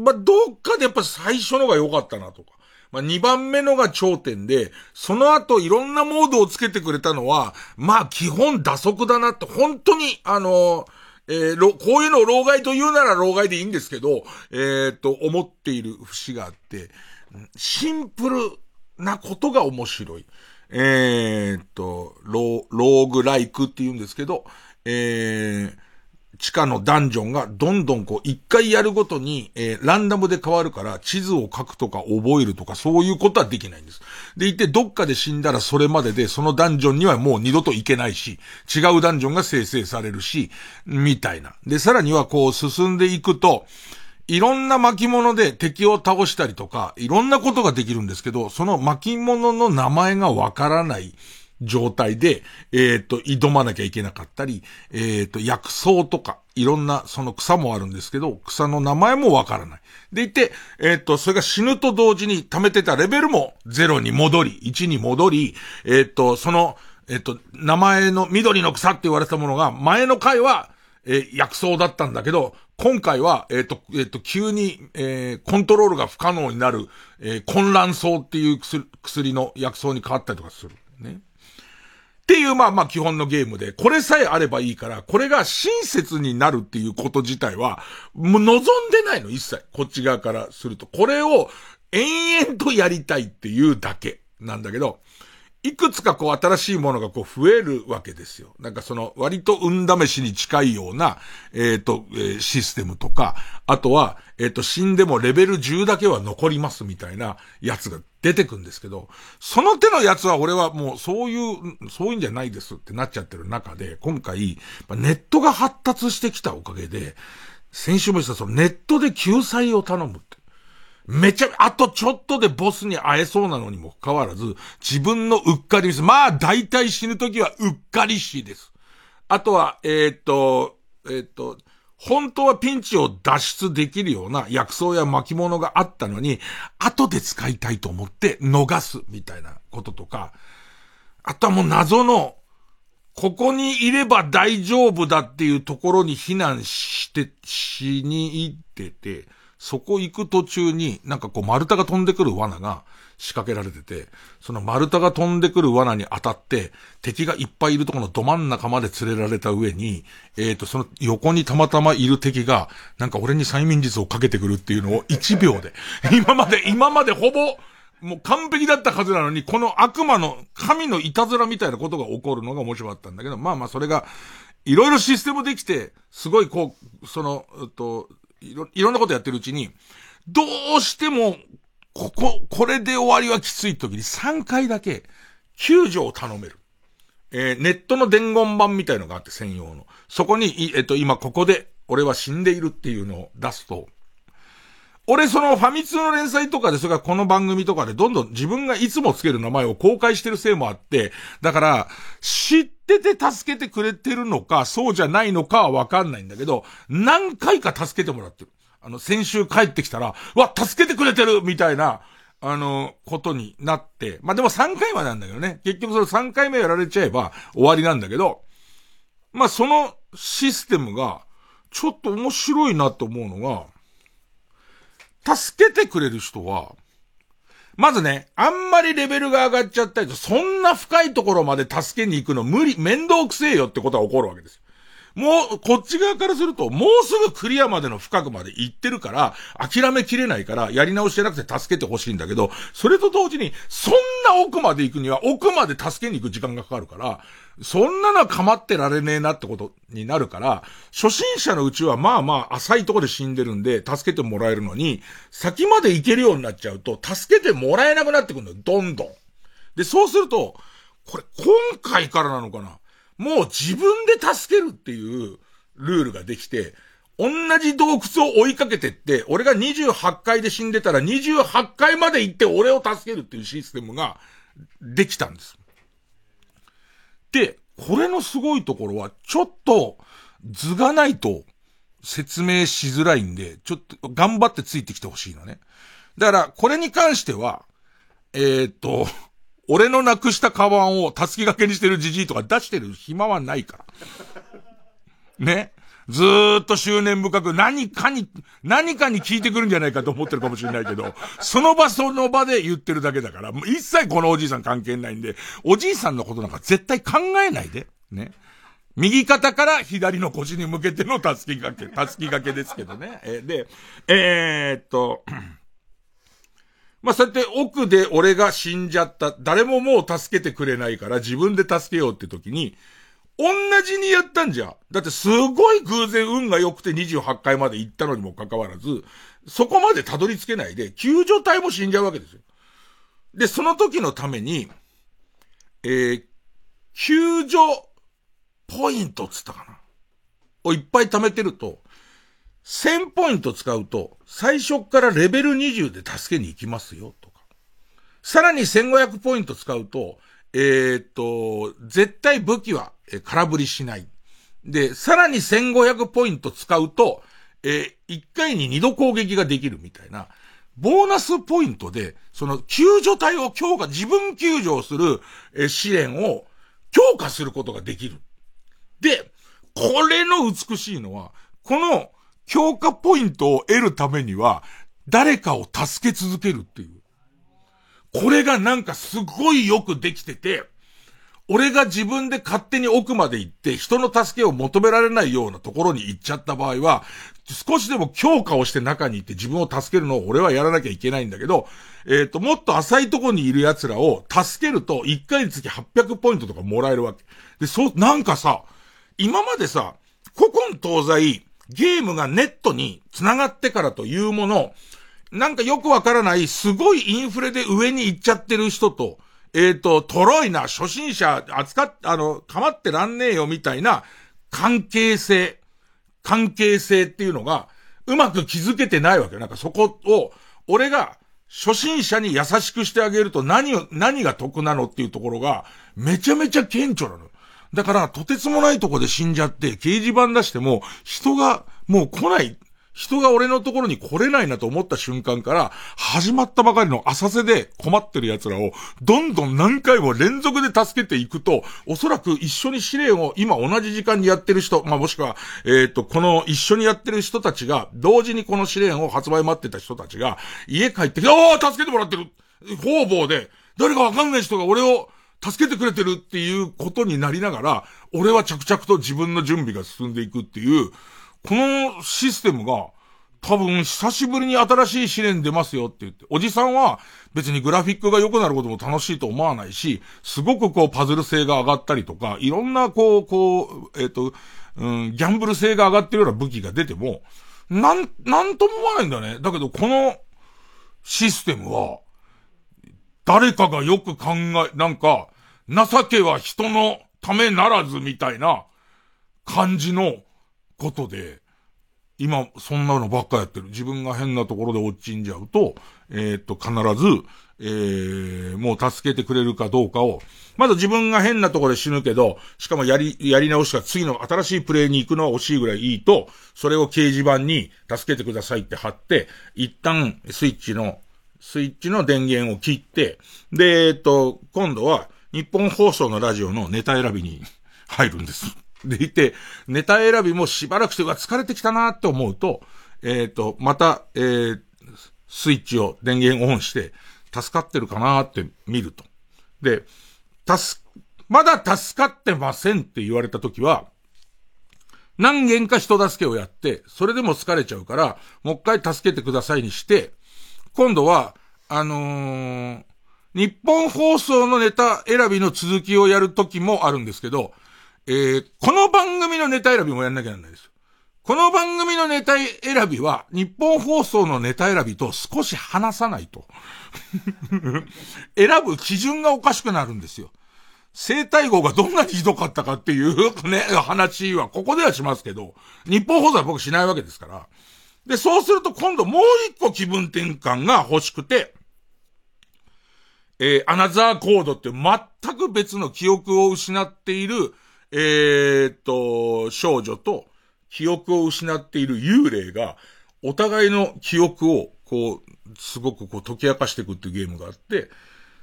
まあ、どっかでやっぱ最初のが良かったなとか。まあ、2番目のが頂点で、その後いろんなモードをつけてくれたのは、まあ基本打足だなって、本当に、あのえー、こういうのを老害と言うなら老害でいいんですけど、えー、と、思っている節があって、シンプルなことが面白い。えー、と、ロー、ローグライクって言うんですけど、えー、地下のダンジョンがどんどんこう一回やるごとに、えー、ランダムで変わるから地図を書くとか覚えるとかそういうことはできないんです。でいてどっかで死んだらそれまででそのダンジョンにはもう二度と行けないし、違うダンジョンが生成されるし、みたいな。で、さらにはこう進んでいくと、いろんな巻物で敵を倒したりとか、いろんなことができるんですけど、その巻物の名前がわからない状態で、えっ、と、挑まなきゃいけなかったり、えっ、と、薬草とか、いろんな、その草もあるんですけど、草の名前もわからない。でいて、えっ、と、それが死ぬと同時に貯めてたレベルも0に戻り、1に戻り、えっ、と、その、えっ、と、名前の緑の草って言われたものが、前の回は、え、薬草だったんだけど、今回は、えっ、と、えっ、と、急に、え、コントロールが不可能になる、え、混乱草っていう薬薬の薬草に変わったりとかする。ね。っていう、まあまあ基本のゲームで、これさえあればいいから、これが親切になるっていうこと自体は、もう望んでないの、一切。こっち側からすると。これを延々とやりたいっていうだけなんだけど、いくつかこう新しいものがこう増えるわけですよ。なんかその割と運試しに近いような、えっ、ー、と、えー、システムとか、あとは、えっ、ー、と、死んでもレベル10だけは残りますみたいなやつが出てくんですけど、その手のやつは俺はもうそういう、そういうんじゃないですってなっちゃってる中で、今回、ネットが発達してきたおかげで、先週も言ったそのネットで救済を頼むって。めちゃ、あとちょっとでボスに会えそうなのにもかかわらず、自分のうっかりミス。まあ、大体死ぬときはうっかり死です。あとは、えー、っと、えー、っと、本当はピンチを脱出できるような薬草や巻物があったのに、後で使いたいと思って逃すみたいなこととか、あとはもう謎の、ここにいれば大丈夫だっていうところに避難して、しに行ってて、そこ行く途中になんかこう丸太が飛んでくる罠が仕掛けられてて、その丸太が飛んでくる罠に当たって、敵がいっぱいいるとこのど真ん中まで連れられた上に、えっ、ー、と、その横にたまたまいる敵が、なんか俺に催眠術をかけてくるっていうのを1秒で、今まで、今までほぼ、もう完璧だったはずなのに、この悪魔の神のいたずらみたいなことが起こるのが面白かったんだけど、まあまあそれが、いろいろシステムできて、すごいこう、その、えっと、いろ、いろんなことやってるうちに、どうしても、ここ、これで終わりはきつい時に3回だけ、救助を頼める。えー、ネットの伝言版みたいのがあって専用の。そこに、えっと、今ここで、俺は死んでいるっていうのを出すと、俺そのファミ通の連載とかで、それからこの番組とかでどんどん自分がいつもつける名前を公開してるせいもあって、だから、知ってて助けてくれてるのか、そうじゃないのかはわかんないんだけど、何回か助けてもらってる。あの、先週帰ってきたら、わ、助けてくれてるみたいな、あの、ことになって、まあ、でも3回までなんだけどね。結局それ3回目やられちゃえば終わりなんだけど、まあ、そのシステムが、ちょっと面白いなと思うのが、助けてくれる人は、まずね、あんまりレベルが上がっちゃったりと、そんな深いところまで助けに行くの無理、面倒くせえよってことは起こるわけです。もう、こっち側からすると、もうすぐクリアまでの深くまで行ってるから、諦めきれないから、やり直してなくて助けてほしいんだけど、それと同時に、そんな奥まで行くには、奥まで助けに行く時間がかかるから、そんなのは構ってられねえなってことになるから、初心者のうちはまあまあ浅いとこで死んでるんで、助けてもらえるのに、先まで行けるようになっちゃうと、助けてもらえなくなってくるのよ、どんどん。で、そうすると、これ今回からなのかな？もう自分で助けるっていうルールができて、同じ洞窟を追いかけてって、俺が28回で死んでたら28回まで行って俺を助けるっていうシステムができたんです。で、これのすごいところは、ちょっと図がないと説明しづらいんで、ちょっと頑張ってついてきてほしいのね。だから、これに関しては、えー、っと、俺のなくしたカバンをたすき掛けにしてるじじいとか出してる暇はないから。ね。ずーっと執念深く何かに、何かに聞いてくるんじゃないかと思ってるかもしれないけど、その場その場で言ってるだけだから、もう一切このおじいさん関係ないんで、おじいさんのことなんか絶対考えないで。ね。右肩から左の腰に向けてのたすき掛け、たすき掛けですけどね。え、で、えー、っと、まあ、そうやって奥で俺が死んじゃった。誰ももう助けてくれないから自分で助けようって時に、同じにやったんじゃ。だってすごい偶然運が良くて28回まで行ったのにもかかわらず、そこまでたどり着けないで、救助隊も死んじゃうわけですよ。で、その時のために、えー、救助ポイントつったかなをいっぱい貯めてると、1000ポイント使うと、最初からレベル20で助けに行きますよ、とか。さらに1500ポイント使うと、えー、っと、絶対武器は空振りしない。で、さらに1500ポイント使うと、えー、1回に2度攻撃ができるみたいな、ボーナスポイントで、その救助隊を強化、自分救助をする、えー、試練を強化することができる。で、これの美しいのは、この強化ポイントを得るためには、誰かを助け続けるっていう。これがなんかすごいよくできてて、俺が自分で勝手に奥まで行って人の助けを求められないようなところに行っちゃった場合は、少しでも強化をして中に行って自分を助けるのを俺はやらなきゃいけないんだけど、えっ、ー、と、もっと浅いところにいる奴らを助けると1回につき800ポイントとかもらえるわけ。で、そう、なんかさ、今までさ、古今東西、ゲームがネットに繋がってからというもの、なんかよくわからない、すごいインフレで上に行っちゃってる人と、えっ、ー、と、トロいな、初心者扱っ、あの、かまってらんねえよみたいな関係性、関係性っていうのが、うまく気づけてないわけよ。なんかそこを、俺が初心者に優しくしてあげると何を、何が得なのっていうところが、めちゃめちゃ顕著なの。だから、とてつもないとこで死んじゃって、掲示板出しても、人がもう来ない、人が俺のところに来れないなと思った瞬間から、始まったばかりの浅瀬で困ってる奴らを、どんどん何回も連続で助けていくと、おそらく一緒に試練を今同じ時間にやってる人、まあ、もしくは、えっ、ー、と、この一緒にやってる人たちが、同時にこの試練を発売待ってた人たちが、家帰ってきて、ああ助けてもらってる方々で、誰かわかんない人が俺を助けてくれてるっていうことになりながら、俺は着々と自分の準備が進んでいくっていう、このシステムが、多分久しぶりに新しい試練出ますよって言って、おじさんは別にグラフィックが良くなることも楽しいと思わないし、すごくこうパズル性が上がったりとか、いろんなこう、こう、えっ、ー、と、うん、ギャンブル性が上がってるような武器が出ても、なん、なんとも思わないんだね。だけどこのシステムは、誰かがよく考え、なんか、情けは人のためならずみたいな感じのことで、今、そんなのばっかやってる。自分が変なところで落ちんじゃうと、えー、っと、必ず、えー、もう助けてくれるかどうかを、まだ自分が変なところで死ぬけど、しかもやり、やり直しか次の新しいプレイに行くのは惜しいぐらいいいと、それを掲示板に助けてくださいって貼って、一旦スイッチの、スイッチの電源を切って、で、え、っと、今度は日本放送のラジオのネタ選びに入るんです。でいて、ネタ選びもしばらくして、うわ、疲れてきたなって思うと、えっ、ー、と、また、えー、スイッチを電源オンして、助かってるかなって見ると。で、助、まだ助かってませんって言われたときは、何件か人助けをやって、それでも疲れちゃうから、もう一回助けてくださいにして、今度は、あのー、日本放送のネタ選びの続きをやるときもあるんですけど、えー、この番組のネタ選びもやんなきゃならないです。この番組のネタ選びは、日本放送のネタ選びと少し話さないと。選ぶ基準がおかしくなるんですよ。生体号がどんなにひどかったかっていうね、話はここではしますけど、日本放送は僕しないわけですから。で、そうすると今度もう一個気分転換が欲しくて、えー、アナザーコードって全く別の記憶を失っているえー、っと、少女と記憶を失っている幽霊が、お互いの記憶を、こう、すごくこう解き明かしていくっていうゲームがあって、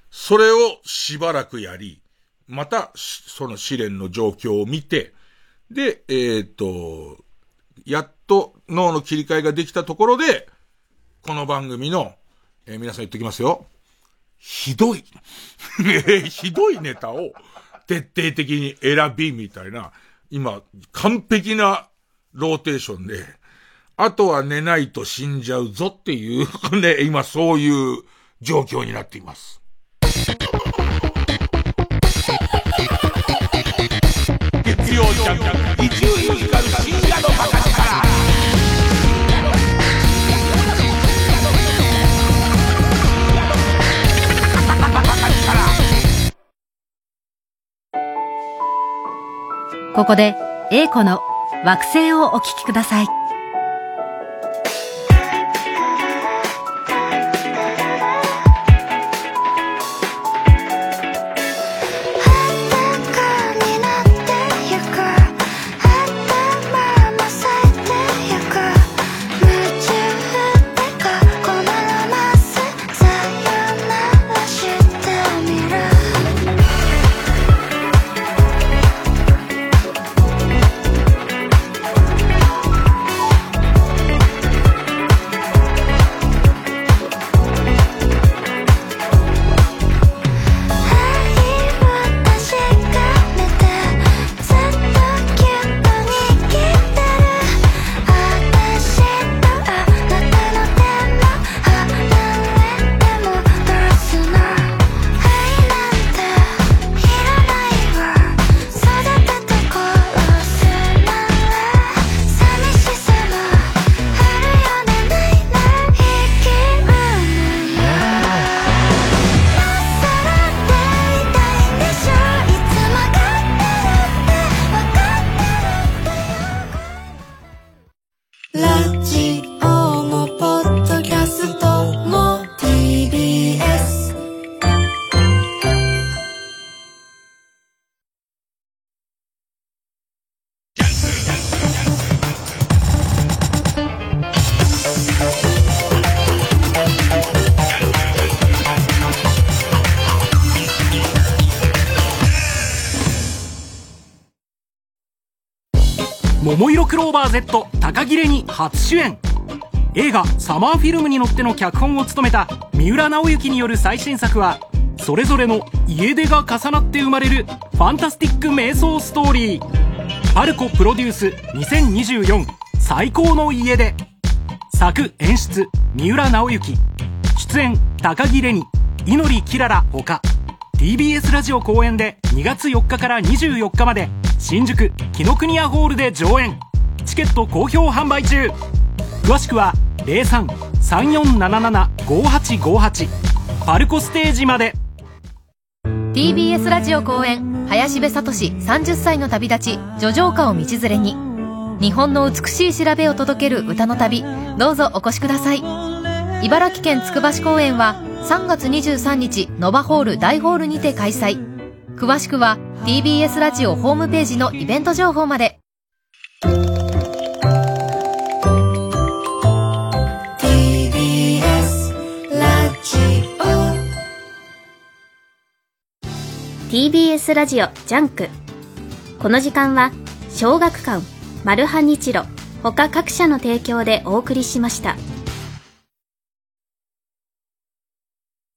それをしばらくやり、また、その試練の状況を見て、で、えー、っと、やっと脳の切り替えができたところで、この番組の、えー、皆さん言ってきますよ。ひどい。ひどいネタを、徹底的に選びみたいな、今、完璧なローテーションで、あとは寝ないと死んじゃうぞっていう ね、今そういう状況になっています。月曜ジャンク、ここで、A 子の惑星をお聞きください。Z 高切れに初主演。映画「サマーフィルム」に乗っての脚本を務めた三浦直之による最新作はそれぞれの家出が重なって生まれるファンタスティック瞑想ストーリー。パルコプロデュース2024最高の家出。作演出三浦直之。出演高木玲に。祈きららほか TBS ラジオ公演で2月4日から24日まで。新宿紀ノ国屋ホールで上演。チケット好評販売中。詳しくは03-3477-5858パルコステージまで。TBS ラジオ公演林部聡30歳の旅立ち叙情歌を道連れに。日本の美しい調べを届ける歌の旅。どうぞお越しください。茨城県つくば市公演は3月23日ノバホール大ホールにて開催。詳しくは TBS ラジオホームページのイベント情報まで。TBS ラジオジャンク。この時間は小学館マルハニチロ他各社の提供でお送りしました。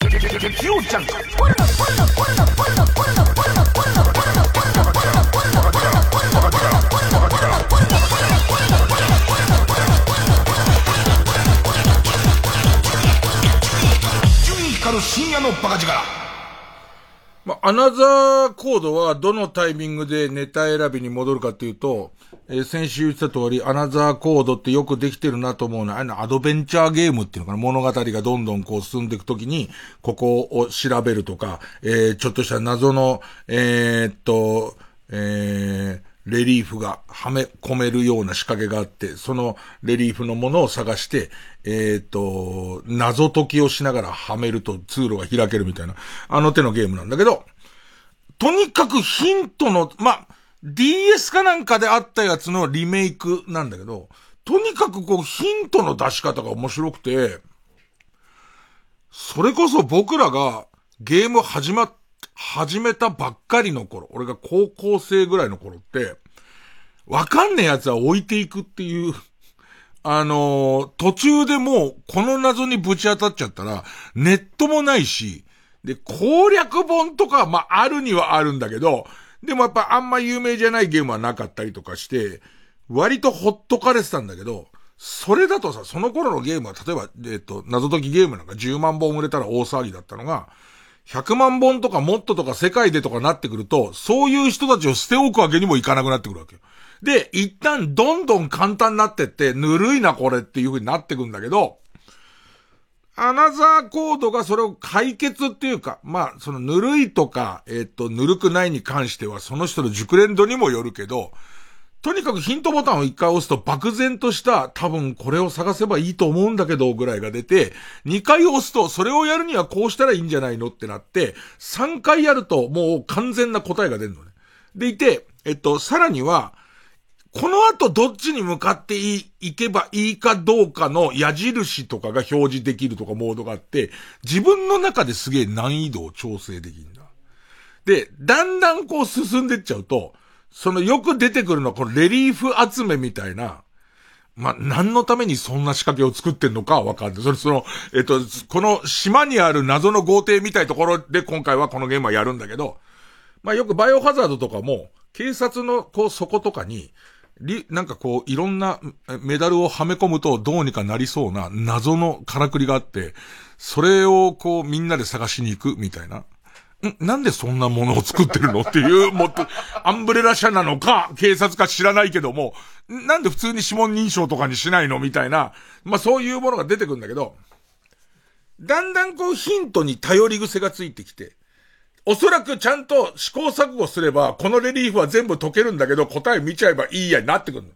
伊集院光る深夜のバカ力。まあ、アナザーコードはどのタイミングでネタ選びに戻るかっていうと、えー先週言ってた通り、アナザーコードってよくできてるなと思うのは、あのアドベンチャーゲームっていうのかな、物語がどんどんこう進んでいくときに、ここを調べるとか、えーちょっとした謎の、えーっと、えーレリーフがはめ込めるような仕掛けがあって、そのレリーフのものを探して、えーと、謎解きをしながらはめると通路が開けるみたいな、あの手のゲームなんだけど、とにかくヒントの、ま、DS かなんかであったやつのリメイクなんだけど、とにかくこうヒントの出し方が面白くて、それこそ僕らがゲーム始まっ、始めたばっかりの頃、俺が高校生ぐらいの頃って、わかんねえやつは置いていくっていう、あのー途中でもうこの謎にぶち当たっちゃったら、ネットもないし、で、攻略本とか、まあ、あるにはあるんだけど、でもやっぱあんま有名じゃないゲームはなかったりとかして、割とほっとかれてたんだけど、それだとさ、その頃のゲームは、例えば、えっ、と、謎解きゲームなんか10万本売れたら大騒ぎだったのが、100万本とかもっととか世界でとかなってくると、そういう人たちを捨て置くわけにもいかなくなってくるわけ。で、一旦どんどん簡単になってって、ぬるいなこれっていう風になってくんだけど、アナザーコードがそれを解決っていうか、まあ、そのぬるいとか、えっ、と、ぬるくないに関しては、その人の熟練度にもよるけど、とにかくヒントボタンを一回押すと漠然とした多分これを探せばいいと思うんだけどぐらいが出て、二回押すとそれをやるにはこうしたらいいんじゃないのってなって、三回やるともう完全な答えが出るのね。でいて、えっと、さらには、この後どっちに向かっていいけばいいかどうかの矢印とかが表示できるとかモードがあって、自分の中ですげえ難易度を調整できるんだ。で、だんだんこう進んでっちゃうと、そのよく出てくるのはこのレリーフ集めみたいな、まあ、何のためにそんな仕掛けを作ってんのかはわかんない。それ、その、えっと、この島にある謎の豪邸みたいところで今回はこのゲームはやるんだけど、まあよくバイオハザードとかも、警察のこう底とかに、り、なんかこう、いろんなメダルをはめ込むとどうにかなりそうな謎のからくりがあって、それをこうみんなで探しに行くみたいな。なんでそんなものを作ってるの？っていう、もっと、アンブレラ社なのか、警察か知らないけども、なんで普通に指紋認証とかにしないの？みたいな、まあそういうものが出てくるんだけど、だんだんこうヒントに頼り癖がついてきて、おそらくちゃんと試行錯誤すれば、このレリーフは全部解けるんだけど、答え見ちゃえばいいやになってくるの。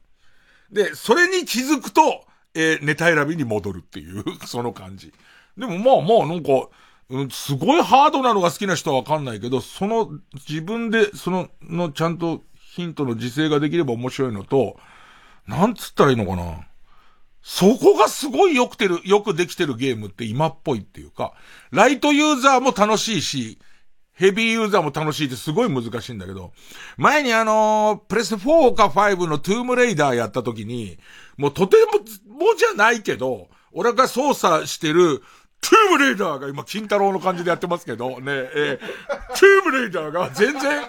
で、それに気づくと、えーネタ選びに戻るっていう、その感じ。でもまあまあなんか、うん、すごいハードなのが好きな人はわかんないけど、その、自分で、その、の、ちゃんとヒントの自制ができれば面白いのと、なんつったらいいのかな。そこがすごいよくてる、よくできてるゲームって今っぽいっていうか、ライトユーザーも楽しいし、ヘビーユーザーも楽しいってすごい難しいんだけど、前にあの、プレス4か5のトゥームレイダーやった時に、もうとてもじゃないけど、俺が操作してるトゥームレイダーが今、金太郎の感じでやってますけど、ね、えー、トゥームレイダーが全然、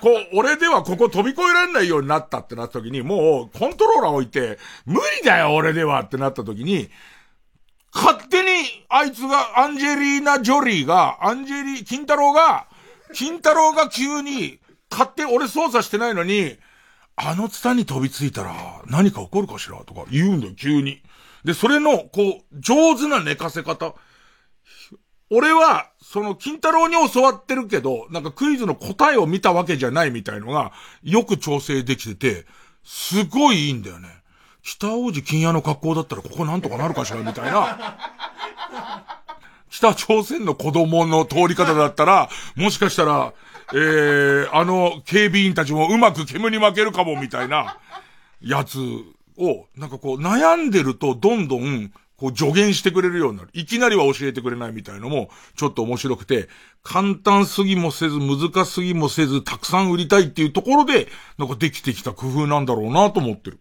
こう、俺ではここ飛び越えられないようになったってなった時に、もう、コントローラー置いて、無理だよ、俺ではってなった時に、勝手に、あいつが、アンジェリーナ・ジョリーが、アンジェリー、金太郎が、金太郎が急に、勝手、俺操作してないのに、あのツタに飛びついたら、何か起こるかしらとか言うんだよ、急に。で、それの、こう、上手な寝かせ方。俺は、その、金太郎に教わってるけど、なんかクイズの答えを見たわけじゃないみたいのが、よく調整できてて、すごいいいんだよね。北王子金屋の格好だったらここなんとかなるかしらみたいな。北朝鮮の子供の通り方だったら、もしかしたら、えー、あの警備員たちもうまく煙に負けるかもみたいな、やつを、なんかこう悩んでるとどんどん、こう助言してくれるようになる。いきなりは教えてくれないみたいのも、ちょっと面白くて、簡単すぎもせず、難すぎもせず、たくさん売りたいっていうところで、なんかできてきた工夫なんだろうなと思ってる。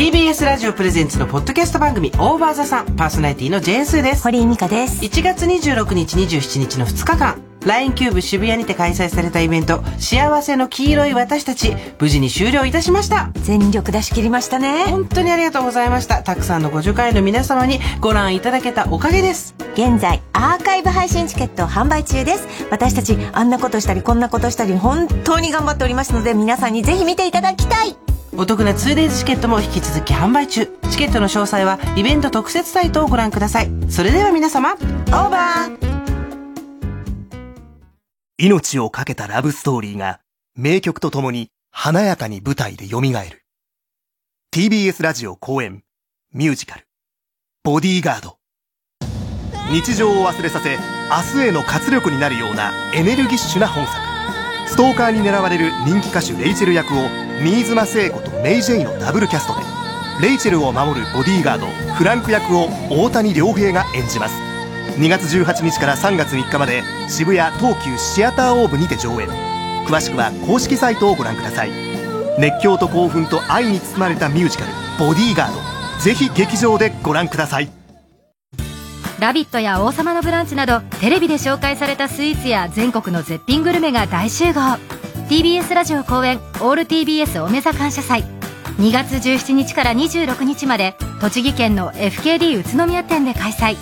TBS ラジオプレゼンツのポッドキャスト番組オーバーザさんパーソナリティのジェーンスーです。堀井美香です。1月26日27日の2日間 LINE キューブ渋谷にて開催されたイベント幸せの黄色い私たち無事に終了いたしました。全力出し切りましたね。本当にありがとうございました。たくさんのご助会の皆様にご覧いただけたおかげです。現在アーカイブ配信チケット販売中です。私たちあんなことしたりこんなことしたり本当に頑張っておりますので皆さんにぜひ見ていただきたいお得な 2days チケットも引き続き販売中チケットの詳細はイベント特設サイトをご覧くださいそれでは皆様オーバー命を懸けたラブストーリーが名曲とともに華やかに舞台で蘇る。TBS ラジオ公演ミュージカルボディーガード。日常を忘れさせ明日への活力になるようなエネルギッシュな本作。ストーカーに狙われる人気歌手レイチェル役を新妻聖子とメイ・ジェイのダブルキャストでレイチェルを守るボディーガードフランク役を大谷亮平が演じます。2月18日から3月3日まで渋谷東急シアターオーブにて上演。詳しくは公式サイトをご覧ください。熱狂と興奮と愛に包まれたミュージカル「ボディーガード」ぜひ劇場でご覧ください「ラビット!」や「王様のブランチ」などテレビで紹介されたスイーツや全国の絶品グルメが大集合。TBS ラジオ公演「オール TBS おめざ感謝祭」2月17日から26日まで栃木県の FKD 宇都宮店で開催。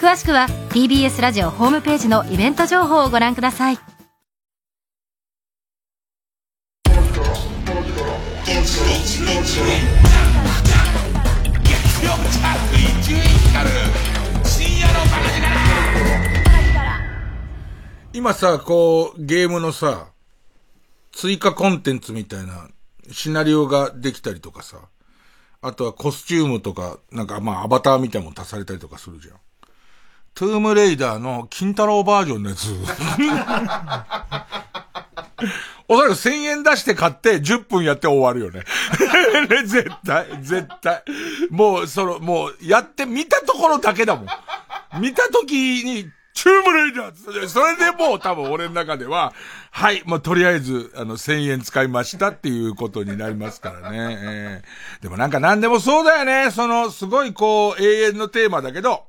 詳しくは TBS ラジオホームページのイベント情報をご覧ください。今さ、こう、ゲームのさ、追加コンテンツみたいなシナリオができたりとかさ、あとはコスチュームとか、なんかまあアバターみたいなもの足されたりとかするじゃん。トゥームレイダーの金太郎バージョンのやつ。おそらく1000円出して買って10分やって終わるよね。絶対、絶対。もう、その、もう、やって見たところだけだもん。見た時に、チュームレイダーズそれでもう多分俺の中では、はい、もうとりあえず、あの、1000円使いましたっていうことになりますからね。えー、でもなんか何でもそうだよね。その、すごいこう、永遠のテーマだけど、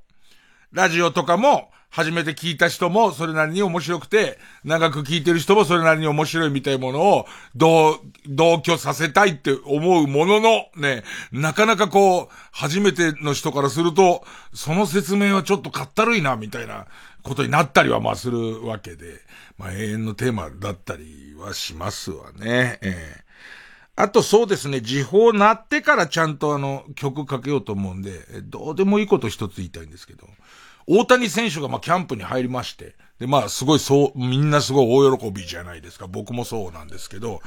ラジオとかも、初めて聞いた人もそれなりに面白くて、長く聞いてる人もそれなりに面白いみたいなものを、同、同居させたいって思うものの、ね、なかなかこう、初めての人からすると、その説明はちょっとかったるいな、みたいなことになったりはまあするわけで、まあ永遠のテーマだったりはしますわね。ええあとそうですね、時報なってからちゃんとあの曲かけようと思うんで、どうでもいいこと一つ言いたいんですけど、大谷選手がまあキャンプに入りまして、で、まあすごいそう、みんなすごい大喜びじゃないですか。僕もそうなんですけど、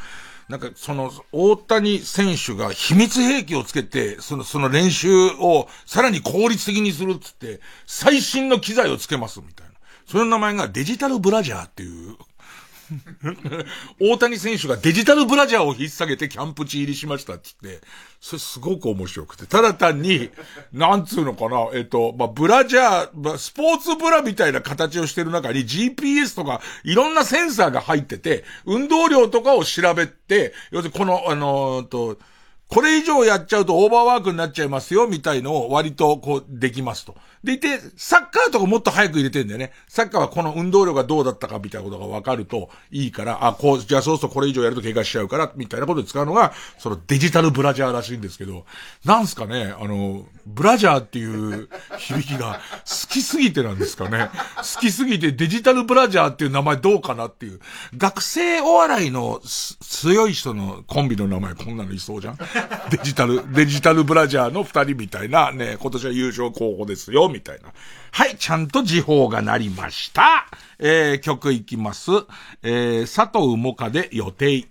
なんかその、大谷選手が秘密兵器をつけて、その、その練習をさらに効率的にするっつって、最新の機材をつけますみたいな。その名前がデジタルブラジャーっていう 大谷選手がデジタルブラジャーを引っ提げてキャンプ地入りしましたって言って、それすごく面白くて、ただ単に、なんつうのかな、えっと、まあ、ブラジャー、まあ、スポーツブラみたいな形をしてる中に GPS とかいろんなセンサーが入ってて、運動量とかを調べて、要するにこの、あのー、と、これ以上やっちゃうとオーバーワークになっちゃいますよ、みたいのを割とこうできますと。でいて、サッカーとかもっと早く入れてんだよね。サッカーはこの運動量がどうだったかみたいなことが分かるといいから、あ、こう、じゃあそうするとこれ以上やると怪我しちゃうから、みたいなことで使うのが、そのデジタルブラジャーらしいんですけど、なんすかね、あの、ブラジャーっていう響きが好きすぎてなんですかね。好きすぎてデジタルブラジャーっていう名前どうかなっていう。学生お笑いの強い人のコンビの名前こんなのいそうじゃんデジタル、デジタルブラジャーの二人みたいなね、今年は優勝候補ですよ、みたいな。はい、ちゃんと時報が鳴りました。えー、曲いきます。えー、佐藤もかで予定。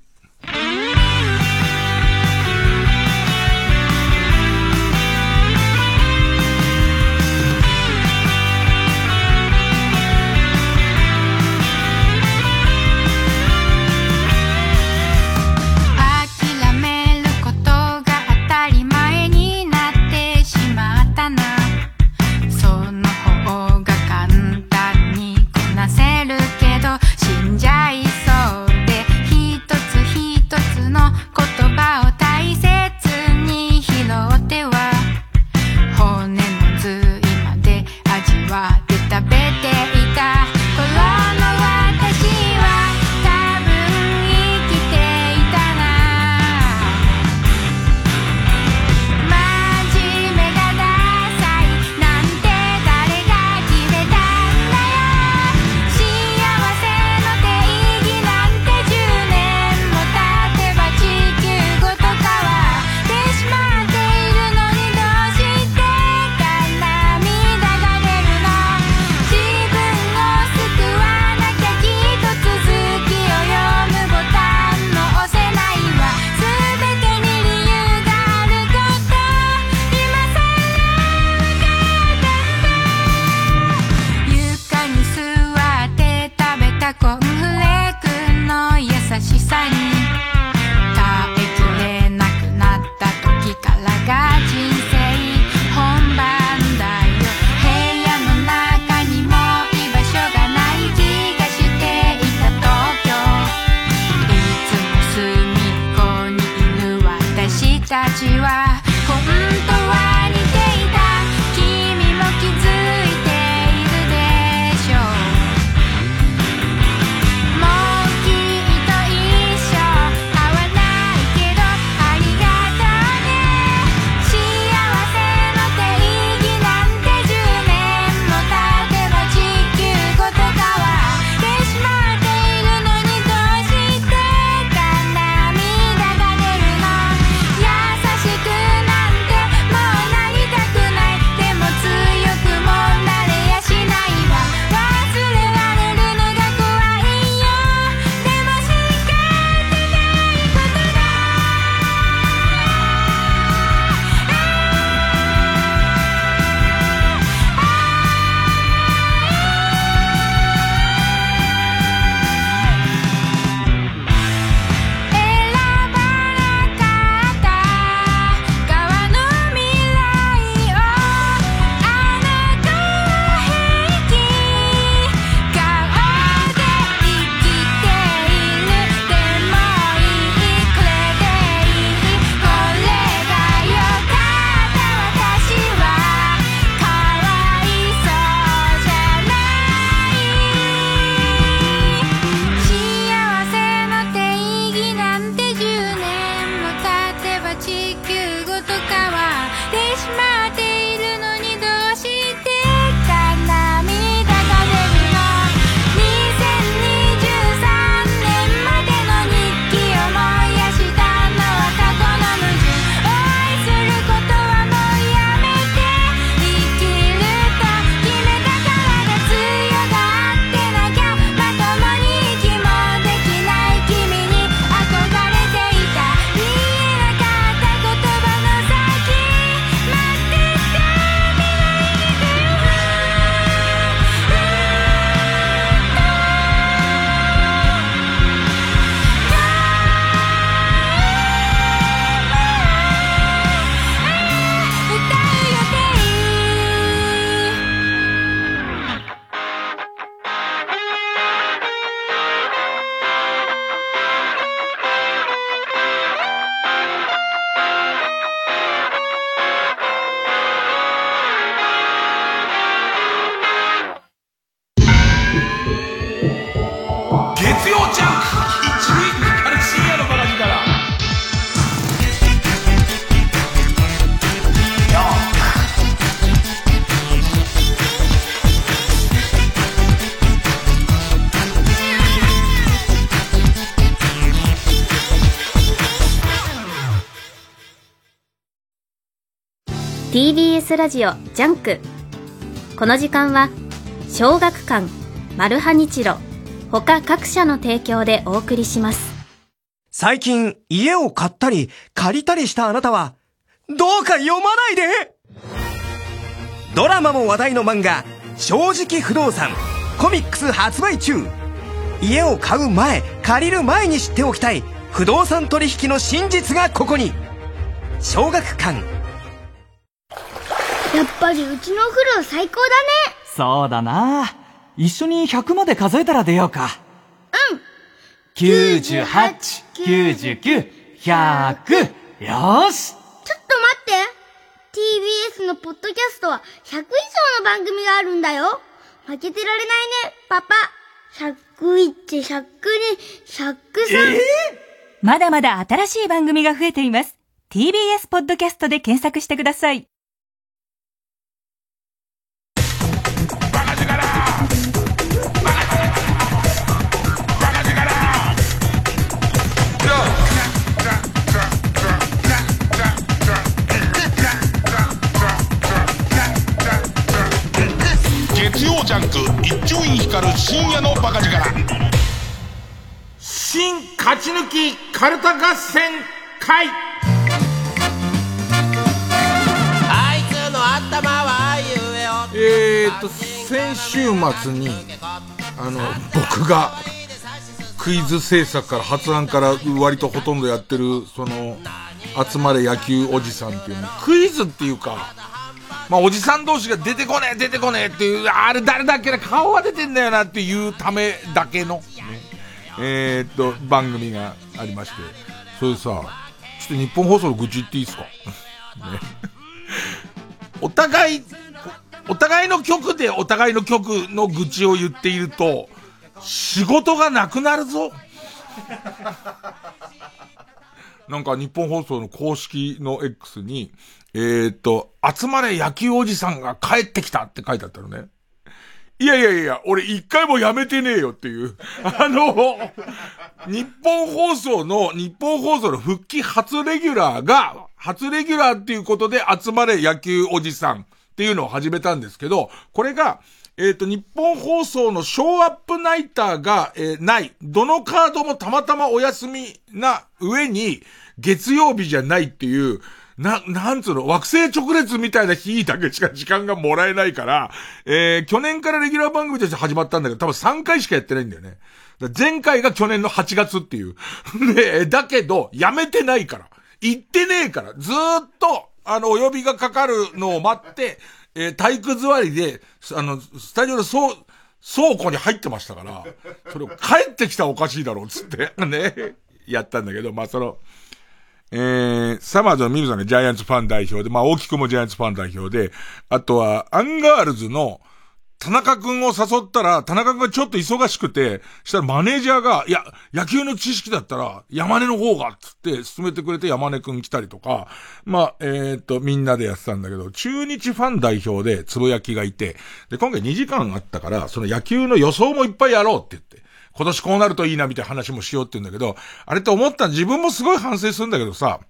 TBS ラジオジャンク。この時間は小学館マルハニチロ他各社の提供でお送りします。最近家を買ったり借りたりしたあなたはどうか読まないで!ドラマも話題の漫画「正直不動産」コミックス発売中。家を買う前借りる前に知っておきたい不動産取引の真実がここに。小学館やっぱりうちのお風呂最高だね。そうだな。一緒に100まで数えたら出ようか。うん。98、99、100よし。ちょっと待って。TBS のポッドキャストは100以上の番組があるんだよ。負けてられないねパパ。101、102、103、まだまだ新しい番組が増えています。TBS ポッドキャストで検索してください。ジャンク一丁院光る深夜のバカ力。新勝ち抜きカルタ合戦会。あいつの頭はゆえをえーと先週末にあの僕がクイズ制作から発案から割とほとんどやってるその集まれ野球おじさんっていうのクイズっていうかまあおじさん同士が出てこねえ出てこねえっていうあれ誰だっけな顔は出てんだよなっていうためだけの、ね、えー、っと番組がありまして。それでさちょっと日本放送の愚痴言っていいですか、ね、お互いお互いの曲でお互いの曲の愚痴を言っていると、仕事がなくなるぞ。なんか日本放送の公式の X に、えー、っと、集まれ野球おじさんが帰ってきたって書いてあったのね。いやいやいや、俺一回もやめてねえよっていう。あの、日本放送の、日本放送の復帰初レギュラーが、初レギュラーっていうことで集まれ野球おじさんっていうのを始めたんですけど、これが、えっ、ー、と、日本放送のショーアップナイターが、えー、ない。どのカードもたまたまお休みな上に、月曜日じゃないっていう、な、なんつうの、惑星直列みたいな日だけしか時間がもらえないから、えー、去年からレギュラー番組として始まったんだけど、多分3回しかやってないんだよね。前回が去年の8月っていう。で、だけど、やめてないから。行ってねえから。ずーっと、あの、お呼びがかかるのを待って、えー、体育座りで、あの、スタジオの倉、倉庫に入ってましたから、それを帰ってきたらおかしいだろう、つって、ね、やったんだけど、まあ、その、えー、さまぁ~ずの三村さんがジャイアンツファン代表で、まあ、大木くんもジャイアンツファン代表で、あとは、アンガールズの、田中くんを誘ったら、田中くんがちょっと忙しくて、したらマネージャーが、いや、野球の知識だったら、山根の方が、つって薦めてくれて山根くん来たりとか、まあ、えっ、と、みんなでやってたんだけど、中日ファン代表でつぶやきがいて、で、今回2時間あったから、その野球の予想もいっぱいやろうって言って、今年こうなるといいなみたいな話もしようって言うんだけど、あれって思った自分もすごい反省するんだけどさ、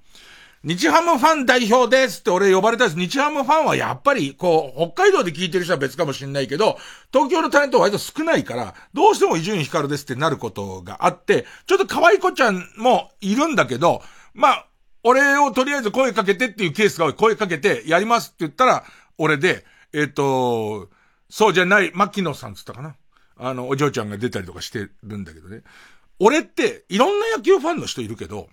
日ハムファン代表ですって俺呼ばれたんです。日ハムファンはやっぱり、こう、北海道で聞いてる人は別かもしれないけど、東京のタレントは割と少ないから、どうしても伊集院光ですってなることがあって、ちょっと可愛い子ちゃんもいるんだけど、まあ、俺をとりあえず声かけてっていうケースが多い。声かけてやりますって言ったら、俺で、えっ、ー、と、そうじゃない、牧野さんつったかな。あの、お嬢ちゃんが出たりとかしてるんだけどね。俺って、いろんな野球ファンの人いるけど、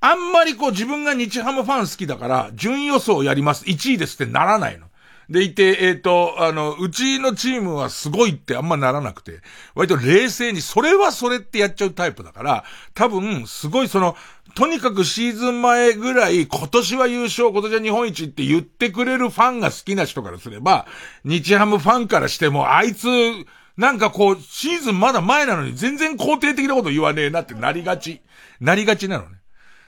あんまりこう自分が日ハムファン好きだから、順位予想やります。1位ですってならないの。でいて、えっ、ー、と、あの、うちのチームはすごいってあんまならなくて、割と冷静に、それはそれってやっちゃうタイプだから、多分、すごいその、とにかくシーズン前ぐらい、今年は優勝、今年は日本一って言ってくれるファンが好きな人からすれば、日ハムファンからしても、あいつ、なんかこう、シーズンまだ前なのに全然肯定的なこと言わねえなってなりがち。なりがちなのね。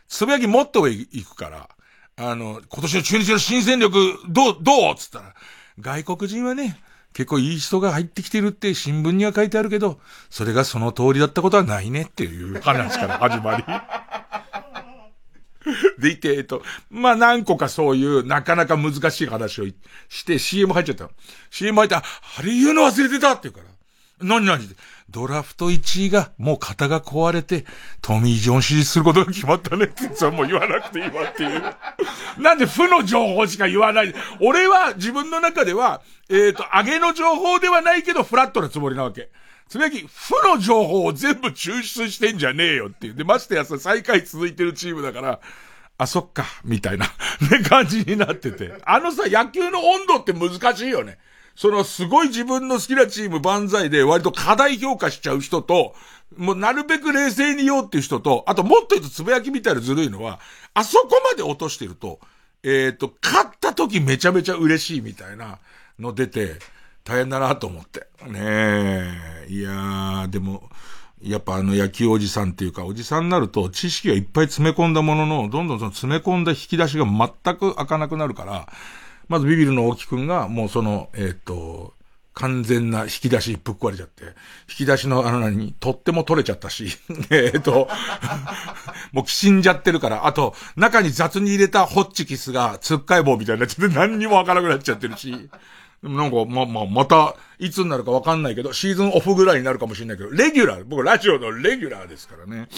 つぶやきもっと上行くから、あの、今年の中日の新戦力、どう、どうつったら、外国人はね、結構いい人が入ってきてるって新聞には書いてあるけど、それがその通りだったことはないねっていう話から始まり。でいて、えっと、まあ、何個かそういうなかなか難しい話をして CM 入っちゃったの。CM 入ったら、あれ言うの忘れてたって言うから。何何？ドラフト1位がもう肩が壊れて、トミー・ジョン支持することが決まったねって言ってもう言わなくていいわっていう。なんで負の情報しか言わない？俺は自分の中では、えっ、ー、と、上げの情報ではないけどフラットなつもりなわけ。つまり、負の情報を全部抽出してんじゃねえよっていう。で、ましてやさ、最下位続いてるチームだから、あ、そっか、みたいな、ね、感じになってて。あのさ、野球の温度って難しいよね。そのすごい自分の好きなチーム万歳で割と過大評価しちゃう人と、もうなるべく冷静に言おうっていう人と、あともっと言うとつぶやきみたいなずるいのは、あそこまで落としてると、えっ、ー、と、勝った時めちゃめちゃ嬉しいみたいなの出て、大変だなと思って。ねえ。いやー、でも、やっぱあの野球おじさんっていうか、おじさんになると知識をいっぱい詰め込んだものの、どんどんその詰め込んだ引き出しが全く開かなくなるから、まずビビルの大木くんが、もうその、えっ、ー、と、完全な引き出しぶっ壊れちゃって、引き出しのあの何、とっても取れちゃったし、えっと、もう死んじゃってるから、あと、中に雑に入れたホッチキスが、つっかい棒みたいになっちゃって何にもわからなくなっちゃってるし、でもなんか、ま、まあ、また、いつになるかわかんないけど、シーズンオフぐらいになるかもしれないけど、レギュラー、僕ラジオのレギュラーですからね。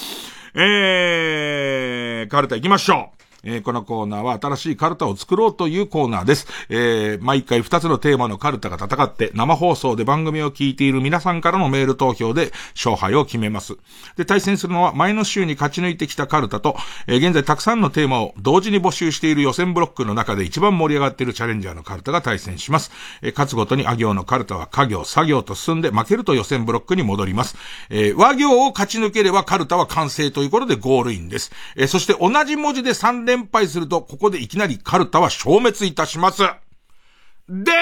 えー、カルタ行きましょう。えー、このコーナーは新しいカルタを作ろうというコーナーです。えー、毎回2つのテーマのカルタが戦って、生放送で番組を聞いている皆さんからのメール投票で勝敗を決めます。で、対戦するのは前の週に勝ち抜いてきたカルタと、えー、現在たくさんのテーマを同時に募集している予選ブロックの中で一番盛り上がっているチャレンジャーのカルタが対戦します。えー、勝つごとにあ行のカルタは家行、作業と進んで負けると予選ブロックに戻ります。えー、和行を勝ち抜ければカルタは完成ということでゴールインです。えー、そして同じ文字で3連連敗するとここでいきなりカルタは消滅いたします。で、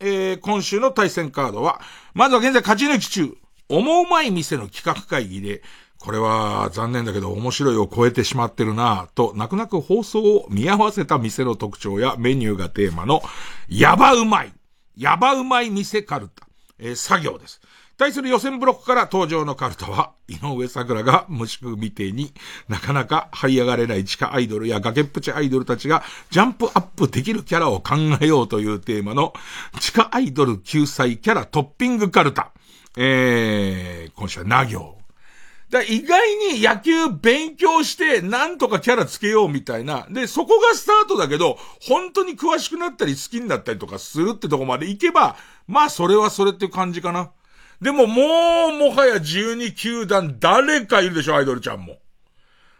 えー、今週の対戦カードは、まずは現在勝ち抜き中、思うまい店の企画会議で、これは残念だけど面白いを超えてしまってるなぁと、泣く泣く放送を見合わせた店の特徴やメニューがテーマの、やばうまい、やばうまい店カルタ、えー、作業です。対する予選ブロックから登場のカルタは、井上桜が虫みてになかなか這い上がれない地下アイドルや崖っぷちアイドルたちがジャンプアップできるキャラを考えようというテーマの地下アイドル救済キャラトッピングカルタ。えー、今週はな行。だ意外に野球勉強してなんとかキャラつけようみたいな。で、そこがスタートだけど、本当に詳しくなったり好きになったりとかするってとこまで行けば、まあそれはそれっていう感じかな。でももう、もはや12球団誰かいるでしょ、アイドルちゃんも。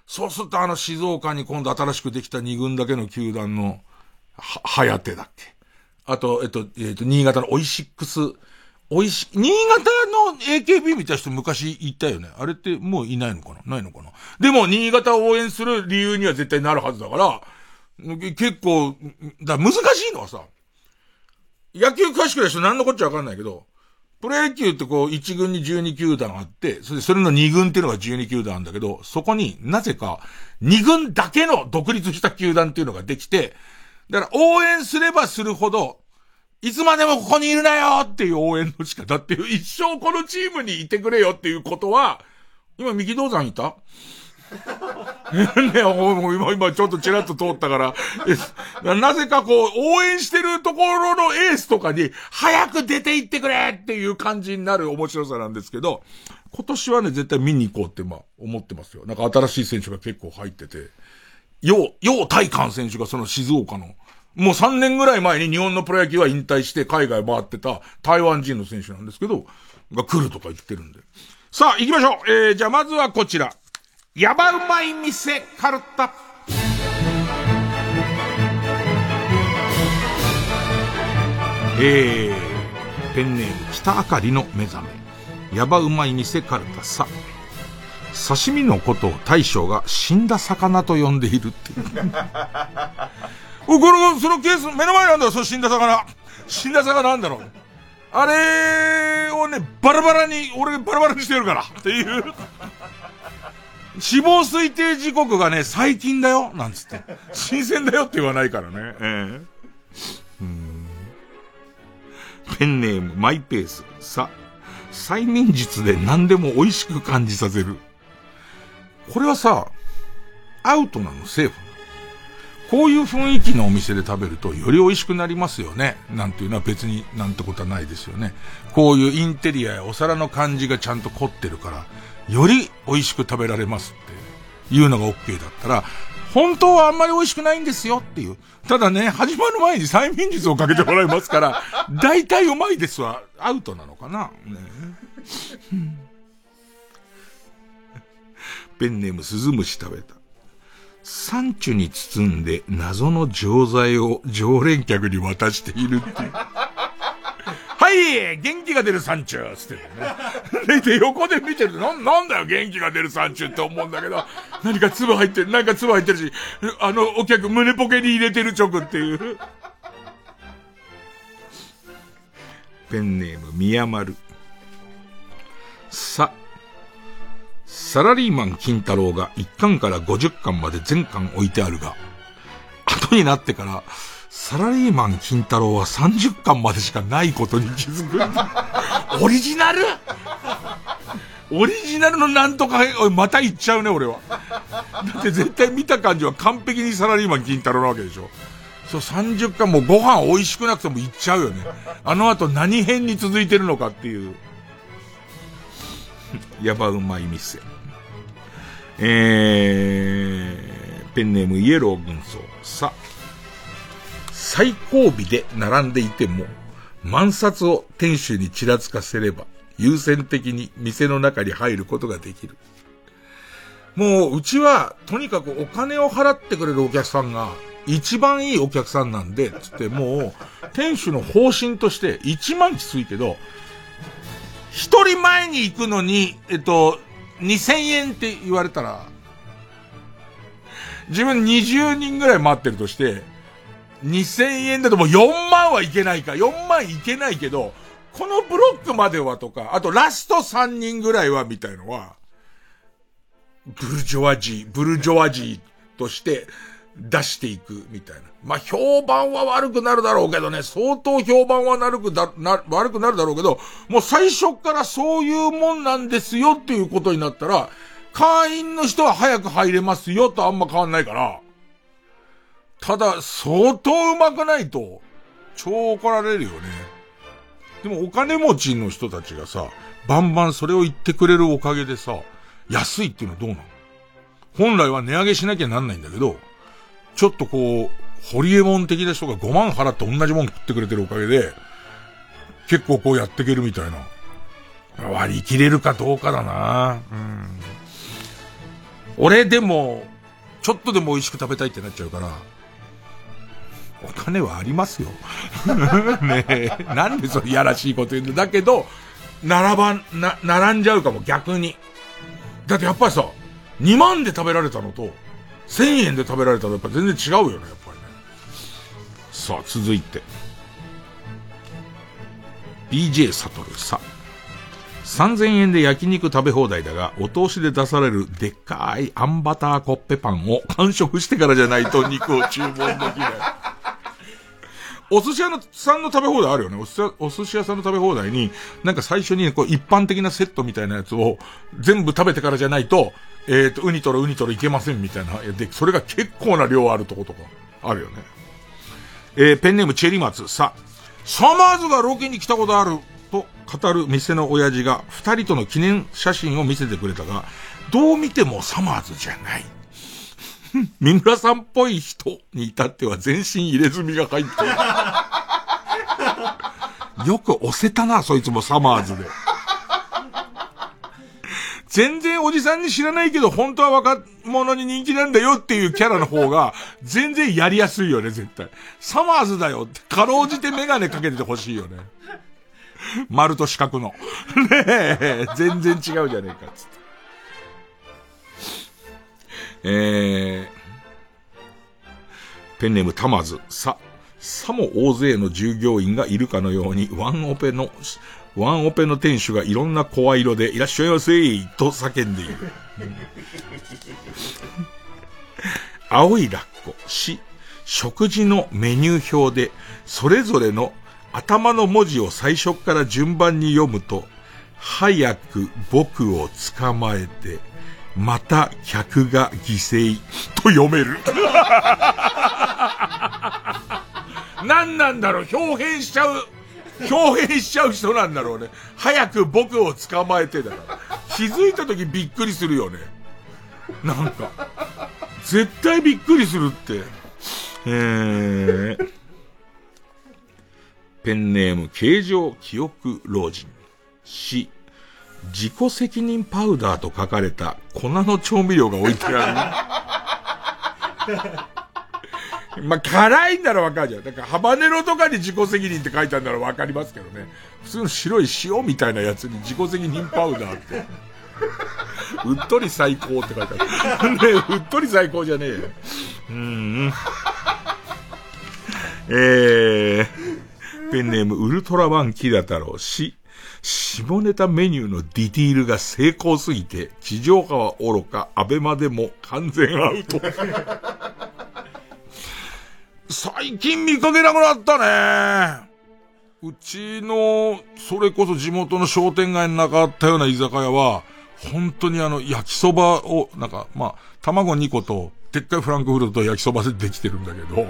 そうするとあの静岡に今度新しくできた2軍だけの球団の、は、はやてだっけ。あと、えっと、えっと、新潟のオイシックス、オイシ、新潟の AKB 見た人昔いたよね。あれってもういないのかな？ないのかな？でも、新潟を応援する理由には絶対なるはずだから、結構、だ難しいのはさ、野球詳しくない人何のこっちゃわかんないけど、プロ野球ってこう、1軍に12球団あって、それで、それの2軍っていうのが12球団なんだけど、そこになぜか、2軍だけの独立した球団っていうのができて、だから応援すればするほど、いつまでもここにいるなよっていう応援の仕方っていう、一生このチームにいてくれよっていうことは、今、三木道山いた？ね、今、今ちょっとチラッと通ったから、なぜかこう、応援してるところのエースとかに、早く出て行ってくれっていう感じになる面白さなんですけど、今年はね、絶対見に行こうって、まあ、思ってますよ。なんか新しい選手が結構入ってて、よう、よう大観選手がその静岡の、もう3年ぐらい前に日本のプロ野球は引退して海外回ってた台湾人の選手なんですけど、が来るとか言ってるんで。さあ、行きましょう。えー、じゃあまずはこちら。やばうまい店カルタ。えー、ペンネーム北あかりの目覚め。やばうまい店カルタさ。刺身のことを大将が死んだ魚と呼んでいるっていう。お、これ、そのケース、目の前なんだよ、その死んだ魚。死んだ魚なんだろう。あれをね、バラバラに、俺バラバラにしてるから。っていう。死亡推定時刻がね、最近だよなんつって。新鮮だよって言わないからね。えー、うんペンネーム、マイペース。さ、催眠術で何でも美味しく感じさせる。これはさ、アウトなのセーフこういう雰囲気のお店で食べるとより美味しくなりますよね。なんていうのは別になんてことはないですよね。こういうインテリアやお皿の感じがちゃんと凝ってるから、より美味しく食べられますっていうのが OK だったら、本当はあんまり美味しくないんですよっていう。ただね、始まる前に催眠術をかけてもらいますから、大体うまいですはアウトなのかな。ね、ペンネームスズムシ食べた。サンチュに包んで謎の錠剤を常連客に渡しているっていう。はい元気が出るサンチュつってね。で、横で見てると、な、なんだよ元気が出るサンチュって思うんだけど、何か粒入ってる、何か粒入ってるし、あのお客胸ポケに入れてる直っていう。ペンネーム、宮丸。さ、サラリーマン金太郎が1巻から50巻まで全巻置いてあるが、後になってから、サラリーマン金太郎は30巻までしかないことに気づく。オリジナル？オリジナルのなんとか、また言っちゃうね、俺は。だって絶対見た感じは完璧にサラリーマン金太郎なわけでしょ。そう、30巻もご飯美味しくなくても行っちゃうよね。あの後何編に続いてるのかっていう。やばうまい店。えー、ペンネームイエロー軍曹。さあ、最後尾で並んでいても、万札を店主にちらつかせれば、優先的に店の中に入ることができる。もう、うちは、とにかくお金を払ってくれるお客さんが、一番いいお客さんなんで、つってもう、店主の方針として、一万きついけど、一人前に行くのに、えっと、2000円って言われたら、自分20人ぐらい待ってるとして、2000円だともう4万はいけないか、4万いけないけど、このブロックまではとか、あとラスト3人ぐらいはみたいのは、ブルジョワジー、ブルジョワジーとして出していくみたいな。まあ、評判は悪くなるだろうけどね、相当評判は悪くだ、な、悪くなるだろうけど、もう最初からそういうもんなんですよっていうことになったら、会員の人は早く入れますよとあんま変わんないから、ただ、相当上手くないと、超怒られるよね。でもお金持ちの人たちがさ、バンバンそれを言ってくれるおかげでさ、安いっていうのはどうなの？本来は値上げしなきゃなんないんだけど、ちょっとこう、ホリエモン的な人が5万払って同じもん食ってくれてるおかげで、結構こうやっていけるみたいな。割り切れるかどうかだなうん。俺でも、ちょっとでも美味しく食べたいってなっちゃうから、お金はありますよ。ね、なんでそれやらしいこと言うんだ。だけど、並ばん、な、並んじゃうかも、逆に。だってやっぱりさ、2万で食べられたのと、1000円で食べられたらやっぱ全然違うよね、やっぱりね。さあ、続いて。BJ サトルさ。3000円で焼肉食べ放題だが、お通しで出されるでっかいあんバターコッペパンを完食してからじゃないと肉を注文できない。お寿司屋のさんの食べ放題あるよね。お寿司屋お寿司屋さんの食べ放題に、なんか最初にこう一般的なセットみたいなやつを全部食べてからじゃないと、えっ、ー、と、ウニトロウニトロいけませんみたいな。で、それが結構な量あるとことか、あるよね。えー、ペンネームチェリマツ、さ、サマーズがロケに来たことあると語る店の親父が二人との記念写真を見せてくれたが、どう見てもサマーズじゃない。三村さんっぽい人に至っては全身入れ墨が入ってる。よく押せたな、そいつもサマーズで。全然おじさんに知らないけど、本当は若者に人気なんだよっていうキャラの方が、全然やりやすいよね、絶対。サマーズだよって、かろうじてメガネかけててほしいよね。丸と四角の。ねえ、全然違うじゃねえか、つって。えー、ペンネームたまず、さ、さも大勢の従業員がいるかのように、ワンオペのワンオペの店主がいろんな声色でいらっしゃいませと叫んでいる。青いラッコ、し、食事のメニュー表で、それぞれの頭の文字を最初から順番に読むと、早く僕を捕まえて、また客が犠牲と読める。何なんだろう？表現しちゃう。表現しちゃう人なんだろうね。早く僕を捕まえてだから。気づいた時びっくりするよね。なんか。絶対びっくりするって。えー、ペンネーム、形状記憶老人。死。自己責任パウダーと書かれた粉の調味料が置いてある。まあ、辛いんならわかるじゃん。だから、ハバネロとかに自己責任って書いてあるならわかりますけどね。普通の白い塩みたいなやつに自己責任パウダーって。うっとり最高って書いてある。ねうっとり最高じゃねえよ。うん。えー、ペンネームウルトラマンキダ太郎し、下ネタメニューのディティールが成功すぎて、地上波は愚か、アベマでも完全アウト。最近見かけなくなったね。うちの、それこそ地元の商店街になかったような居酒屋は、本当にあの、焼きそばを、なんか、まあ、卵2個と、でっかいフランクフルトと焼きそばでできてるんだけど、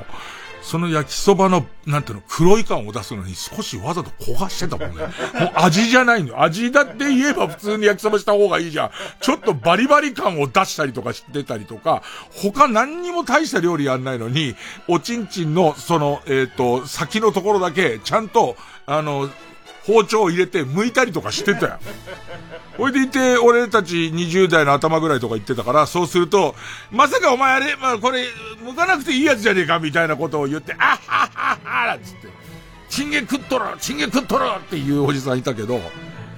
その焼きそばの、なんていうの、黒い感を出すのに少しわざと焦がしてたもんね。もう味じゃないの。味だって言えば普通に焼きそばした方がいいじゃん。ちょっとバリバリ感を出したりとかしてたりとか、他何にも大した料理やんないのに、おちんちんの、その、えっ、ー、と、先のところだけ、ちゃんと、あの、包丁入れて剥いたりとかしてたよ。ほいでいて、俺たち20代の頭ぐらいとか言ってたから、そうすると、まさかお前あれ、まあこれ、剥かなくていいやつじゃねえかみたいなことを言って、あっはっはっはなんつって、チンゲ食っとろチンゲ食っとろっていうおじさんいたけど、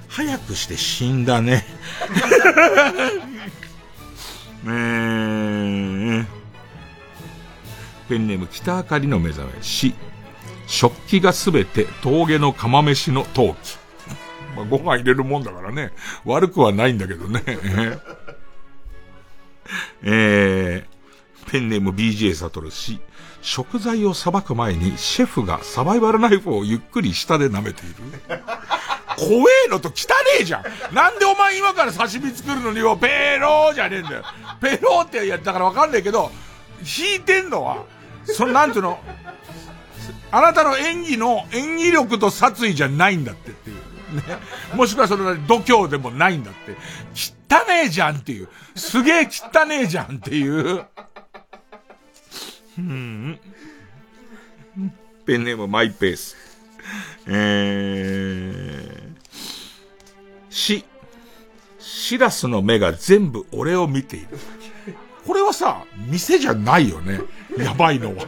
早くして死んだね。えー、ペンネーム北あかりの目覚め、死。食器がすべて峠の釜飯の陶器。まあ、ご飯入れるもんだからね。悪くはないんだけどね。えー、ペンネーム BJ サトル氏。食材をさばく前にシェフがサバイバルナイフをゆっくり下で舐めている。怖えのと汚えじゃん。なんでお前今から刺身作るのによ、ペローじゃねえんだよ。ペローってやったからわかんないけど、引いてんのは、その、なんていうの、あなたの演技の演技力と殺意じゃないんだってっていう。ね。もしくはそれ度胸でもないんだって。汚ねえじゃんっていう。すげえ汚ねえじゃんっていう。うん。ペンネームマイペース。えー、し、シラスの目が全部俺を見ている。これはさ、店じゃないよね。やばいのは。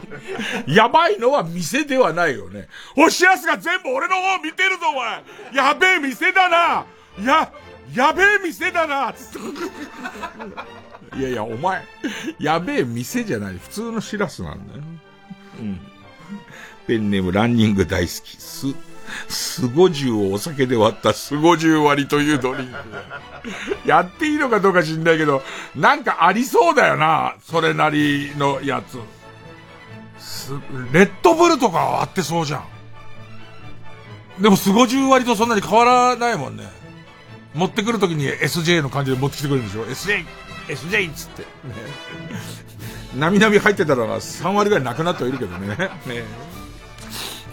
やばいのは店ではないよね。おしらすが全部俺の方見てるぞ、お前やべえ店だなや、やべえ店だな。いやいや、お前、やべえ店じゃない。普通のしらすなんだよ。うん。ペンネームランニング大好き。す、すごじゅうをお酒で割ったすごじゅう割というドリンク。やっていいのかどうか知んないけど、なんかありそうだよな。それなりのやつ。レッドブルとか割ってそうじゃん。でもすごじゅう割とそんなに変わらないもんね。持ってくるときに SJ の感じで持ってきてくれるんでしょ ?SJ! SJ! っつって。ね。なみなみ入ってたら3割ぐらいなくなってはいるけどね。ね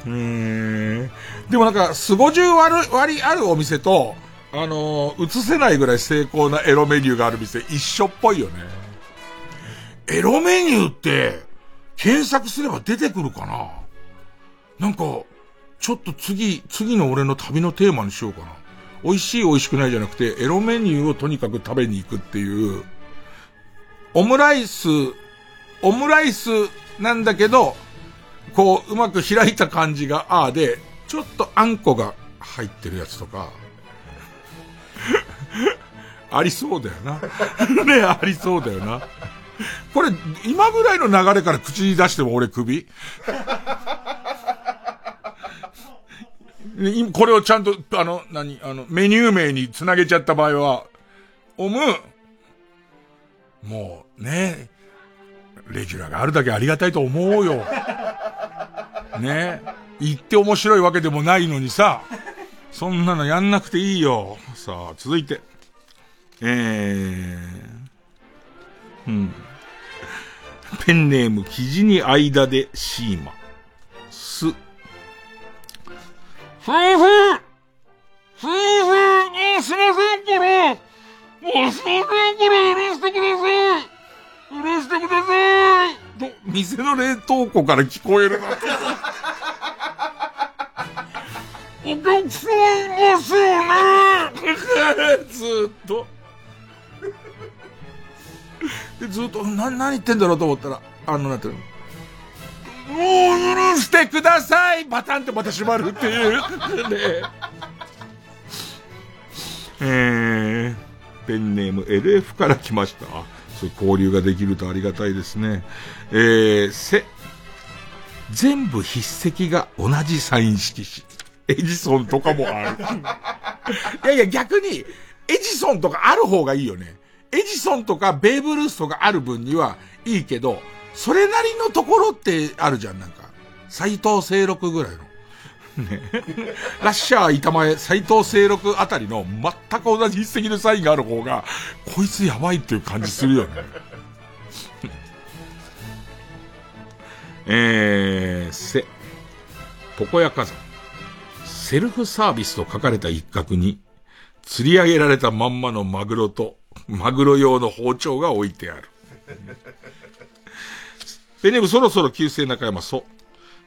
うん。でもなんか、すごじゅう割割あるお店と、あのー、映せないぐらい成功なエロメニューがある店一緒っぽいよね。エロメニューって、検索すれば出てくるかな？なんか、ちょっと次、次の俺の旅のテーマにしようかな。美味しい美味しくないじゃなくて、エロメニューをとにかく食べに行くっていう、オムライス、オムライスなんだけど、こう、うまく開いた感じが、ああで、ちょっとあんこが入ってるやつとか、ありそうだよな。ねありそうだよな。これ、今ぐらいの流れから口に出しても俺首 これをちゃんと、あの、何、あの、メニュー名につなげちゃった場合は、おむ、もう、ね、レギュラーがあるだけありがたいと思うよ。ね。言って面白いわけでもないのにさ、そんなのやんなくていいよ。さあ、続いて。えー、うん。ペンネーム、生地に間でシーマ。す。ふーふーふーふーもうすいませんから、もうすいませんから、許してください許してくださいと、店の冷凍庫から聞こえるな。お客さんいますよねずっと。で、ずっと、な、何言ってんだろうと思ったら、あの、なんていうの？もう許してくださいバタンってまた閉まるっていう。ねえー、ペンネーム LF から来ました。そう交流ができるとありがたいですね。えー、せ、全部筆跡が同じサイン色紙。エジソンとかもある。いやいや、逆に、エジソンとかある方がいいよね。エジソンとかベーブ・ルースとかある分にはいいけど、それなりのところってあるじゃん、なんか。斎藤清六ぐらいの。ね。ラッシャー板前、斎藤清六あたりの全く同じ筆跡のサインがある方が、こいつやばいっていう感じするよね。えー、せ、床屋火山。セルフサービスと書かれた一角に、釣り上げられたまんまのマグロと、マグロ用の包丁が置いてある。ペネブそろそろ旧姓中山、そ、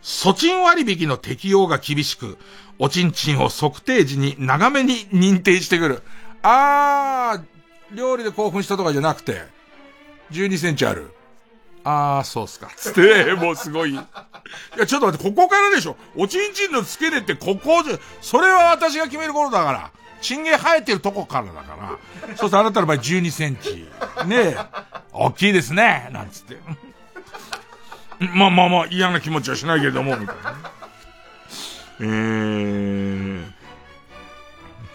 措置割引の適用が厳しく、おちんちんを測定時に長めに認定してくる。あー、料理で興奮したとかじゃなくて、12センチある。あー、そうっすか。つって、もうすごい。いや、ちょっと待って、ここからでしょ。おちんちんの付け根ってここで、それは私が決める頃だから。チンゲ生えてるとこからだから。そうするとあなたの場合12センチ。ねえ、大きいですね。なんつって。まあまあまあ、嫌な気持ちはしないけれども、みたいな。えー、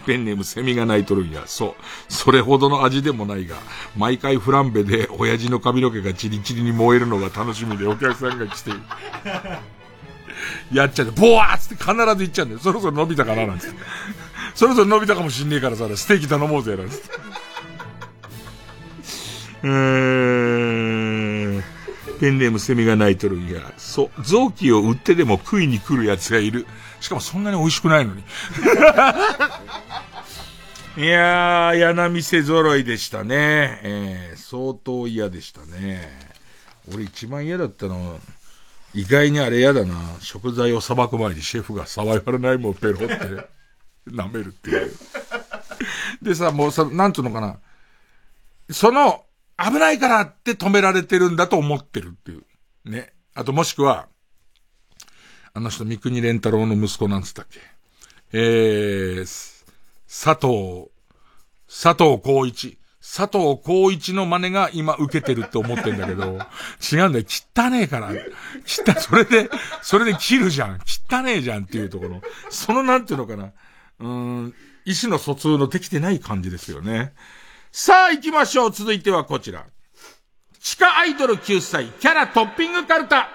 ペンネームセミが鳴いとるんや。そう。それほどの味でもないが、毎回フランベで親父の髪の毛がチリチリに燃えるのが楽しみでお客さんが来て、やっちゃう。ボワーつって必ず言っちゃうんだよ。そろそろ伸びたかななんつって。そろそろ伸びたかもしんねえからさ、ステーキ頼もうぜ、なんつって。えー、ペンネームセミが鳴いとるんや。そう、臓器を売ってでも食いに来る奴がいる。しかもそんなに美味しくないのに。いやー、嫌な店揃いでしたね。えー、相当嫌でしたね。俺一番嫌だったの、意外にあれ嫌だな。食材をさばく前にシェフが触らないもんペロって、舐めるっていう。でさ、もうさ、なんつうのかな。その、危ないからって止められてるんだと思ってるっていう。ね。あともしくは、あの人、三国連太郎の息子なんつったっけ？えー、佐藤、佐藤孝一。佐藤孝一の真似が今受けてるって思ってんだけど、違うんだよ。汚ねえから。汚、それで、それで切るじゃん。汚ねえじゃんっていうところ。そのなんていうのかな。うん、意思の疎通のできてない感じですよね。さあ行きましょう。続いてはこちら。地下アイドル9歳、キャラトッピングカルタ。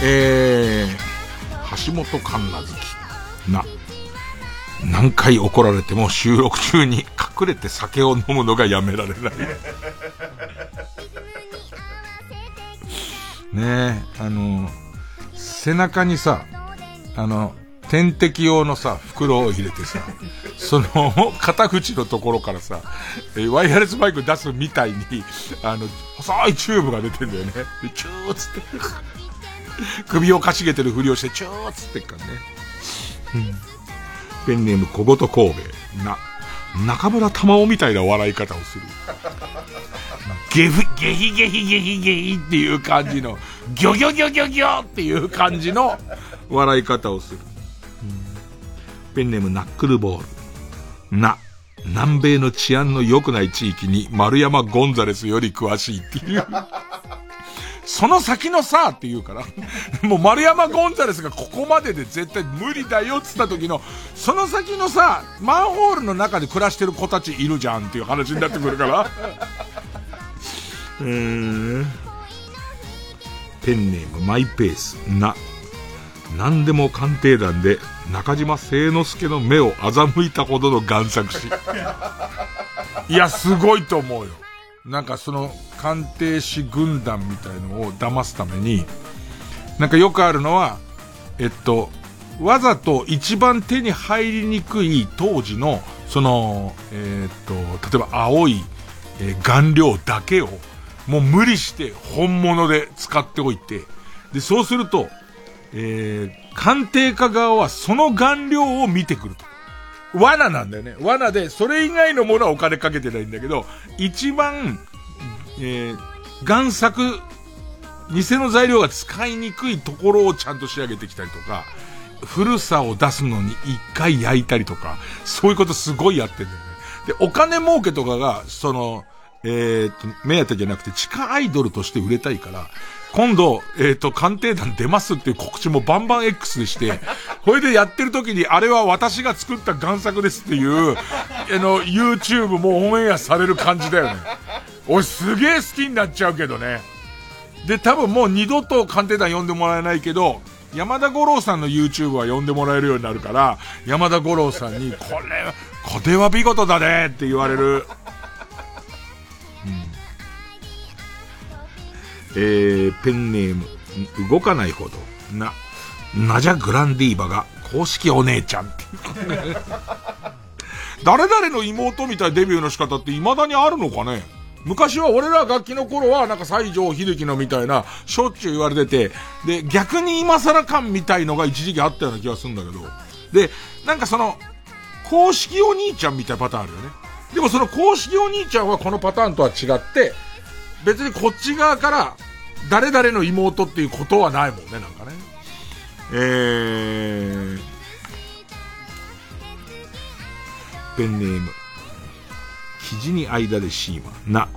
えー、橋本環奈好きな、何回怒られても収録中に隠れて酒を飲むのがやめられない。ねえ、あの、背中にさ、あの、点滴用のさ、袋を入れてさ、その、肩口のところからさ、ワイヤレスバイク出すみたいに、あの、細いチューブが出てんだよね。で、チューつって、首をかしげてるふりをして、チューつってっからね。うん。ペンネーム小言神戸。な、中村玉緒みたいな笑い方をする。ゲフ、ゲヒゲヒゲヒゲヒっていう感じの、ギョギョギョギョギョっていう感じの笑い方をする。ペンネームナックルボール。な、南米の治安の良くない地域に丸山ゴンザレスより詳しいっていう。その先のさって言うから。もう丸山ゴンザレスがここまでで絶対無理だよっつった時の、その先のさ、マンホールの中で暮らしてる子たちいるじゃんっていう話になってくるから。えー、ペンネームマイペースな。何でも鑑定団で中島聖之助の目を欺いたほどの贋作師。いや、すごいと思うよ。なんかその鑑定士軍団みたいのを騙すために、なんかよくあるのは、えっと、わざと一番手に入りにくい当時の、その、え、っと、例えば青い、えー、顔料だけを、もう無理して本物で使っておいて、で、そうすると、えー、鑑定家側はその顔料を見てくると。罠なんだよね。罠で、それ以外のものはお金かけてないんだけど、一番、えー、贋作、偽の材料が使いにくいところをちゃんと仕上げてきたりとか、古さを出すのに一回焼いたりとか、そういうことすごいやってんだよね。で、お金儲けとかが、その、えー、っと、目当てじゃなくて地下アイドルとして売れたいから、今度、えっ、と、鑑定団出ますっていう告知もバンバン X でして、これでやってる時に、あれは私が作った贋作ですっていう、あの、YouTube もオンエアされる感じだよね。俺すげえ好きになっちゃうけどね。で、多分もう二度と鑑定団呼んでもらえないけど、山田五郎さんの YouTube は呼んでもらえるようになるから、山田五郎さんに、これ、これは見事だねって言われる。えー、ペンネーム、動かないほど、な、ナジャグランディーバが公式お姉ちゃんって。誰々の妹みたいデビューの仕方って未だにあるのかね？昔は俺ら楽器の頃はなんか西城秀樹のみたいなしょっちゅう言われてて、で、逆に今更感みたいのが一時期あったような気がするんだけど、で、なんかその、公式お兄ちゃんみたいなパターンあるよね。でもその公式お兄ちゃんはこのパターンとは違って、別にこっち側から誰々の妹っていうことはないもんね、なんかね。えー、ペンネーム。記事に間でシーマ。な、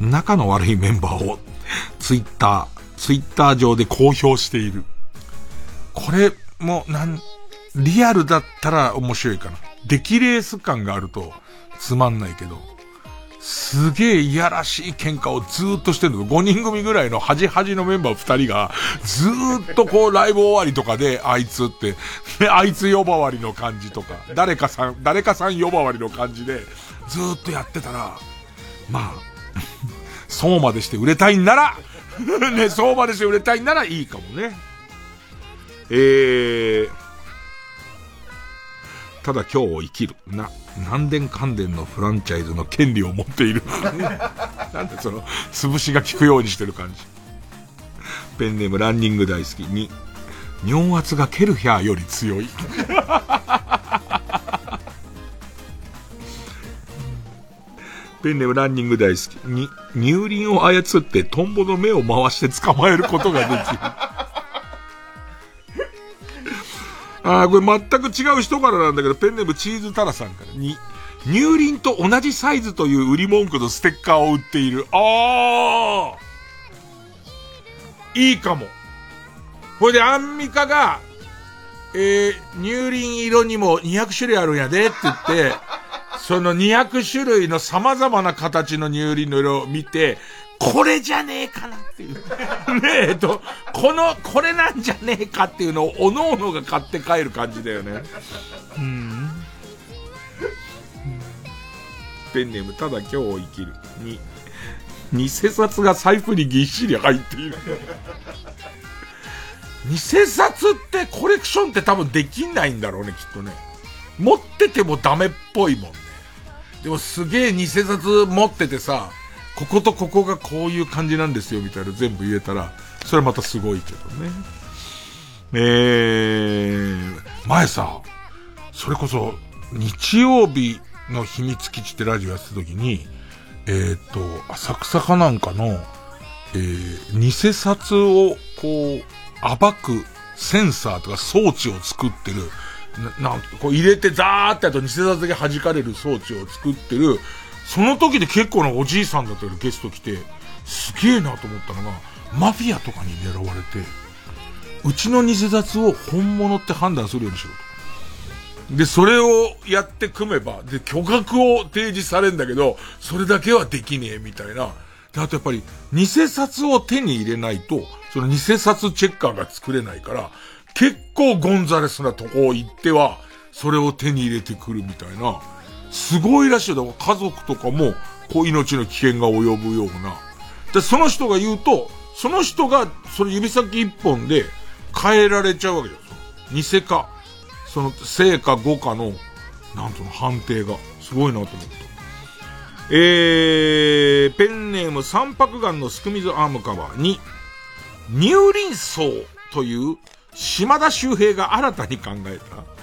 仲の悪いメンバーをツイッター、ツイッター上で公表している。これも、なん、リアルだったら面白いかな。出来レース感があるとつまんないけど。すげえいやらしい喧嘩をずーっとしてるの。5人組ぐらいの端端のメンバー2人が、ずーっとこうライブ終わりとかで、あいつって、で、あいつ呼ばわりの感じとか、誰かさん、誰かさん呼ばわりの感じで、ずーっとやってたら、まあ、そうまでして売れたいんなら、ね、そうまでして売れたいんならいいかもね。えー、ただ今日を生きる。な。南電関電のフランチャイズの権利を持っている。なんでその、潰しが効くようにしてる感じ。ペンネームランニング大好きに、尿圧がケルヒャーより強い。ペンネームランニング大好きに、乳輪を操ってトンボの目を回して捕まえることができる。ああ、これ全く違う人からなんだけど、ペンネームチーズタラさんからに、乳輪と同じサイズという売り文句のステッカーを売っている。ああいいかも。これでアンミカが、えー、乳輪色にも200種類あるんやでって言って、その200種類の様々な形の乳輪の色を見て、これじゃねえかなっていう。ねえと、この、これなんじゃねえかっていうのを、おのおのが買って帰る感じだよね。うん。ペンネーム、ただ今日を生きる。に、偽札が財布にぎっしり入っている。偽札ってコレクションって多分できないんだろうね、きっとね。持っててもダメっぽいもんね。でもすげえ偽札持っててさ、こことここがこういう感じなんですよみたいな全部言えたら、それはまたすごいけどね。えー、前さ、それこそ、日曜日の秘密基地ってラジオやってた時に、えっ、と、浅草かなんかの、えー、偽札をこう、暴くセンサーとか装置を作ってる、な、なんこう入れてザーってやると偽札だけ弾かれる装置を作ってる、その時で結構なおじいさんだったよゲスト来て、すげえなと思ったのが、マフィアとかに狙われて、うちの偽札を本物って判断するようにしろと。で、それをやって組めば、で、巨額を提示されるんだけど、それだけはできねえみたいな。で、あとやっぱり、偽札を手に入れないと、その偽札チェッカーが作れないから、結構ゴンザレスなとこ行っては、それを手に入れてくるみたいな、すごいらしい。だから家族とかも、こう命の危険が及ぶような。で、その人が言うと、その人が、その指先一本で変えられちゃうわけですよ。偽か、その、正か誤かの、なんとの判定が。すごいなと思った。えー、ペンネーム三白眼のスクミズアームカバーに、乳輪層という島田周平が新たに考えた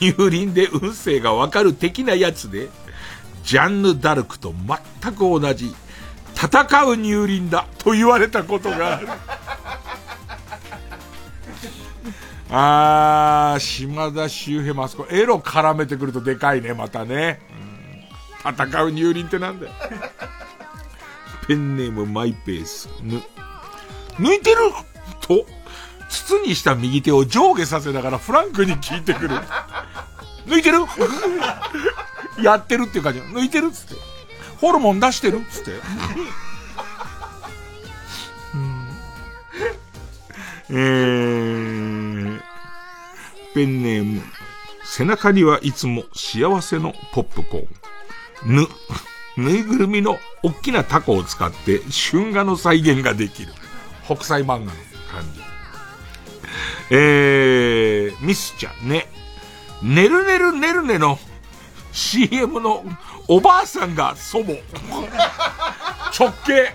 乳輪で運勢がわかる的なやつで、ジャンヌ・ダルクと全く同じ、戦う乳輪だと言われたことがある。あー、島田周平マスコ、エロ絡めてくるとでかいね、またね。うん、戦う乳輪ってなんだよ。ペンネームマイペース、ぬ。抜いてると、筒にした右手を上下させながらフランクに聞いてくる。抜いてる？やってるっていう感じ。抜いてるっつって。ホルモン出してる？っつって。えー、ペンネーム。背中にはいつも幸せのポップコーン。ぬ、ぬいぐるみの大きなタコを使って春画の再現ができる。北斎漫画の。えー、ミスちゃんね。ねるねるねるねの CM のおばあさんが祖母。直径、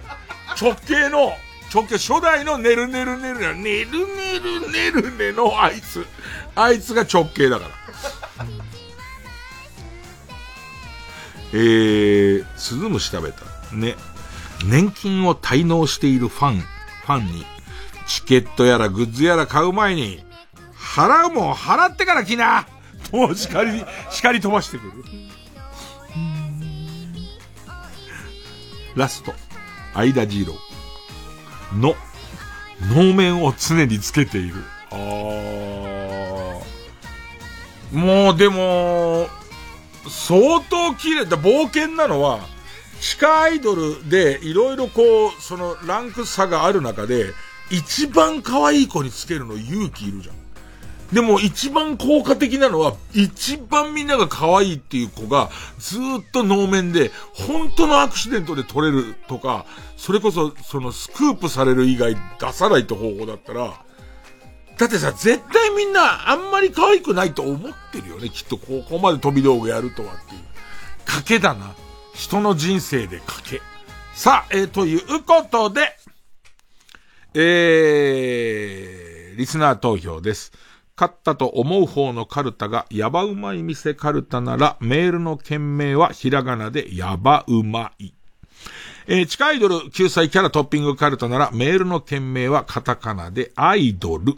直径の、直径初代のねるねるねるね、ねるねるねるねのあいつ。あいつが直径だから。えー、スズムシ食べた。ね。年金を滞納しているファン、ファンに、チケットやらグッズやら買う前に、払うもん払ってから来なもう叱り、叱り飛ばしてくる。ラスト、間二郎の、能面を常につけている。あー。もうでも、相当綺麗だ。冒険なのは、地下アイドルでいろいろこう、そのランク差がある中で、一番可愛い子につけるの勇気いるじゃん。でも一番効果的なのは、一番みんなが可愛いっていう子が、ずっと能面で、本当のアクシデントで取れるとか、それこそ、そのスクープされる以外出さないって方法だったら、だってさ、絶対みんなあんまり可愛くないと思ってるよね、きっとここまで飛び道具やるとはっていう。賭けだな。人の人生で賭け。さあ、えー、ということで、えー、リスナー投票です。勝ったと思う方のカルタがやばうまい店カルタならメールの件名はひらがなでやばうまい。えー、地下アイドル救済キャラトッピングカルタならメールの件名はカタカナでアイドル。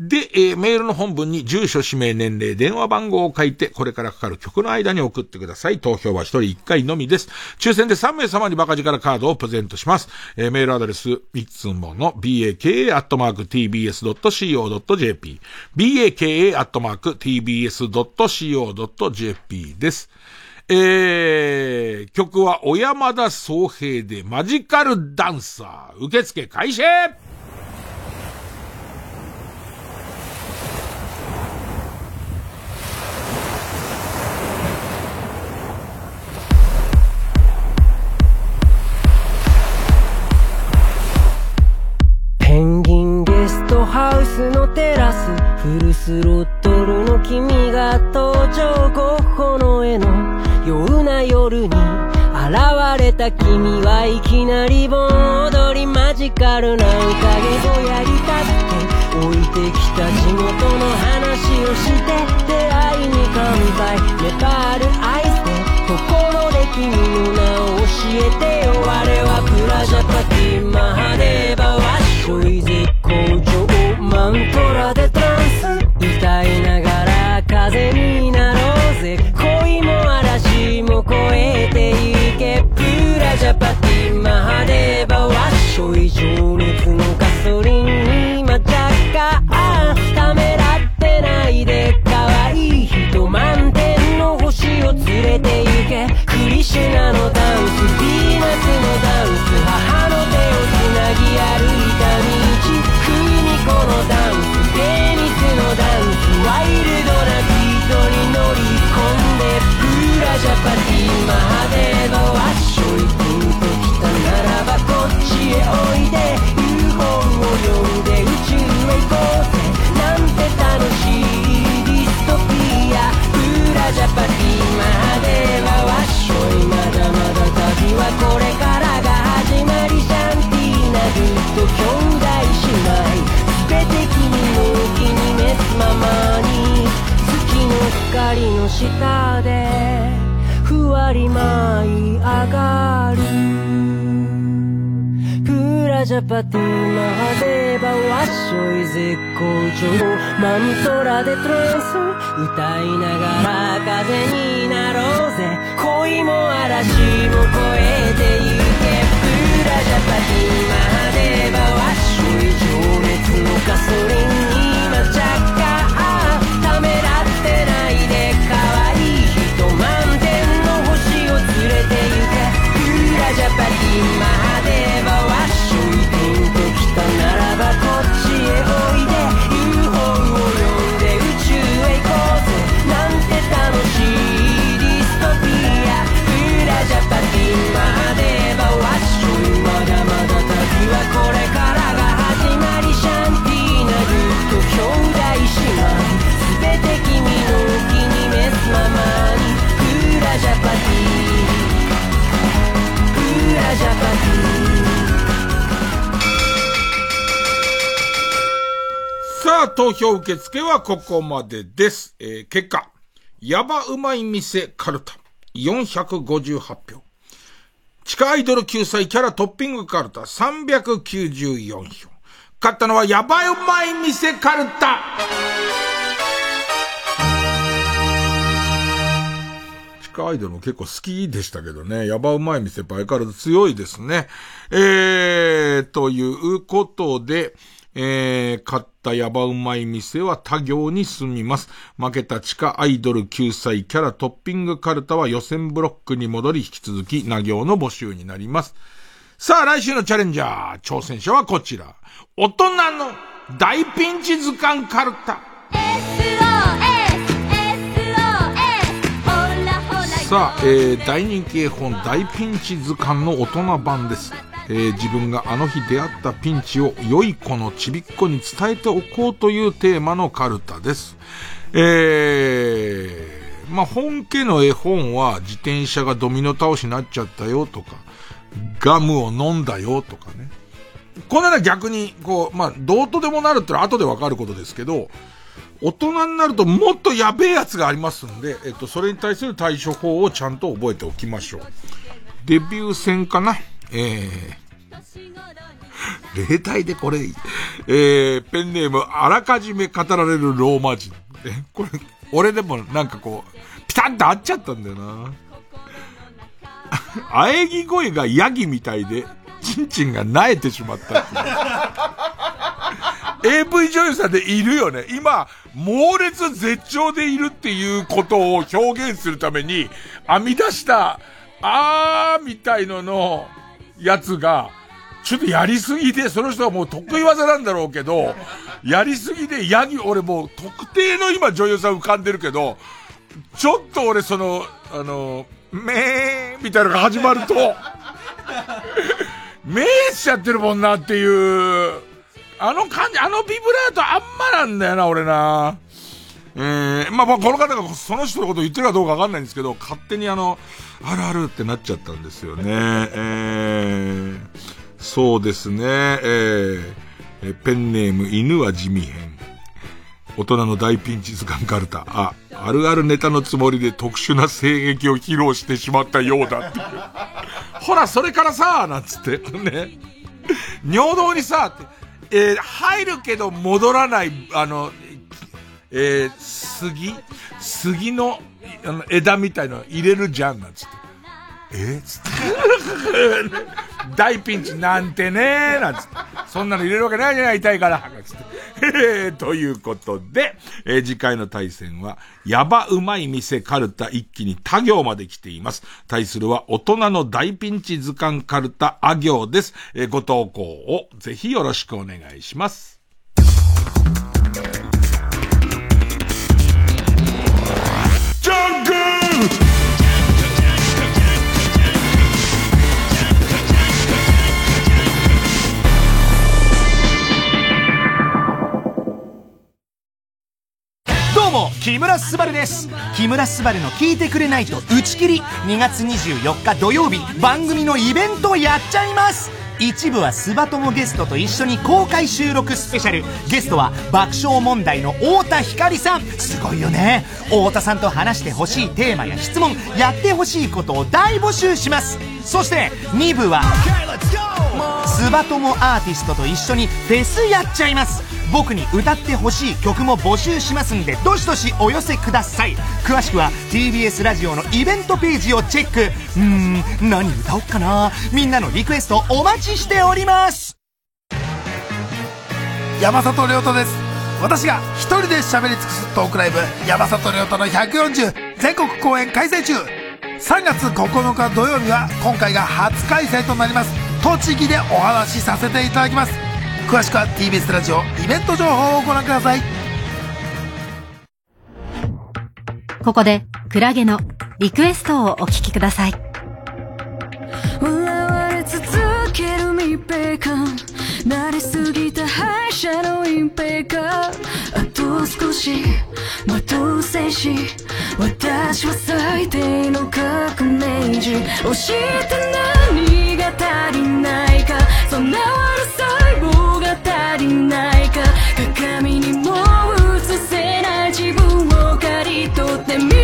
で、えー、メールの本文に住所、氏名、年齢、電話番号を書いて、これからかかる曲の間に送ってください。投票は1人1回のみです。抽選で3名様にバカ力カードをプレゼントします。えー、メールアドレス、いつもの baka.tbs.co.jp baka.tbs.co.jp です。えー、曲は小山田総平でマジカルダンサー。受付開始ペンギンゲストハウスのテラスフルスロットルの君が登場ゴッホの絵のような夜に現れた君はいきなり盆踊りマジカルな宴ぼやりたって置いてきた地元の話をして出会いに乾杯ネパールアイスでところで君の名を教えてよ我はプラジャパティマハデバワショイ絶好調マントラでトランス歌いながら風になろうぜ。恋も嵐も越えていけ。プラジャパティマハデバワッショイ情熱のガソリンに今若干ためらってないで。可愛い人満点。星を連れて行け。クリシュナのダンスヴィーナスのダンス。母の手をつなぎ歩いた道。クミコのダンスデニスのダンス。ワイルドなビートに乗り込んで。ブラジャパティマハデのワッショイピンときたならばこっちへおいで。UFO を呼んで宇宙へ行こう。光の下でふわり舞い上がる。プラジャパティマハデーバワッショイ絶好調マントラでトランス。歌いながら風になろうぜ。恋も嵐も越えてゆけ。プラジャパティマハデーバワッショイ情熱のガソリンに。プラジャパティマハデーバワッショイピンときたならばこっちへおいで UFO を呼んで宇宙へ行こうぜなんて楽しいディストピアプラジャパティマハデーバワッショイまだまだ旅はこれからが始まりシャンティーナグッド兄弟姉妹全て君のお気に召すまま。さあ、投票受付はここまでです。えー結果、ヤバうまい店カルタ、458票。地下アイドル救済キャラトッピングカルタ、394票。勝ったのはヤバうまい店カルタ地下アイドルも結構好きでしたけどね。ヤバうまい店相変わらず強いですね。えー、ということで、えー、買ったヤバうまい店は他行に進みます。負けた地下アイドル救済キャラトッピングカルタは予選ブロックに戻り引き続きな行の募集になります。さあ、来週のチャレンジャー、挑戦者はこちら。大人の大ピンチ図鑑カルタ。さあ、えー、大人気絵本大ピンチ図鑑の大人版です。えー自分があの日出会ったピンチを良い子のちびっ子に伝えておこうというテーマのカルタです。えー、まあ、本家の絵本は自転車がドミノ倒しになっちゃったよとか、ガムを飲んだよとかね。こんなのは逆に、こう、まあ、どうとでもなるってのは後でわかることですけど、大人になるともっとやべえやつがありますんで、えっと、それに対する対処法をちゃんと覚えておきましょう。デビュー戦かなえー、例題でこれ、えー、ペンネーム、あらかじめ語られるローマ人。え、これ、俺でもなんかこう、ピタッと合っちゃったんだよな。喘ぎ声がヤギみたいで、チンチンが萎えてしまったっていう。AV 女優さんでいるよね。今、猛烈絶頂でいるっていうことを表現するために、編み出した、あーみたいののやつが、ちょっとやりすぎで、その人はもう得意技なんだろうけど、やりすぎでヤギ、俺もう特定の今女優さん浮かんでるけど、ちょっと俺その、あの、めーみたいなのが始まると、めーしちゃってるもんなっていう、あの感じ、あのビブラートあんまなんだよな、俺な。えー、まあこの方がその人のことを言ってるかどうかわかんないんですけど、勝手にあの、あるあるってなっちゃったんですよね。えー、そうですね、えー、えペンネーム犬は地味編。大人の大ピンチ図鑑カルタ。あ、あるあるネタのつもりで特殊な声劇を披露してしまったようだっていう。ほら、それからさ、なんつって、ね。尿道にさ、って、えー入るけど戻らない、あの、えー杉杉のあの枝みたいの入れるじゃん、なんつって。えつって。大ピンチなんてねなんつって。そんなの入れるわけないじゃない、痛いから。なんつって。え ーということで、えー次回の対戦は、やばうまい店カルタ一気に他行まで来ています。対するは大人の大ピンチ図鑑カルタあ行です。えーご投稿をぜひよろしくお願いします。うも木村昴です。木村昴の聞いてくれないと打ち切り。2月24日土曜日番組のイベントをやっちゃいます。一部はスバ友ゲストと一緒に公開収録スペシャル。ゲストは爆笑問題の太田光さん。すごいよね。太田さんと話してほしいテーマや質問やってほしいことを大募集します。そして2部はスバ友アーティストと一緒にフェスやっちゃいます僕に歌ってほしい曲も募集しますんでどしどしお寄せください。詳しくは TBS ラジオのイベントページをチェック。うん何歌おっかな。みんなのリクエストお待ちしております。山里亮太です。私が一人で喋り尽くすトークライブ山里亮太の140全国公演開催中。3月9日土曜日は今回が初開催となります。栃木でお話しさせていただきます。詳しくは TBS ラジオイベント情報をご覧ください。ここでクラゲのリクエストをお聞きください。笑われ続ける密閉感。慣れすぎた敗者の隠蔽か。あと少し待とう静止私は最低の革命児。教えて何が足りないか。そんな悪細胞が足りないか鏡にも映せない自分を刈り取ってみる。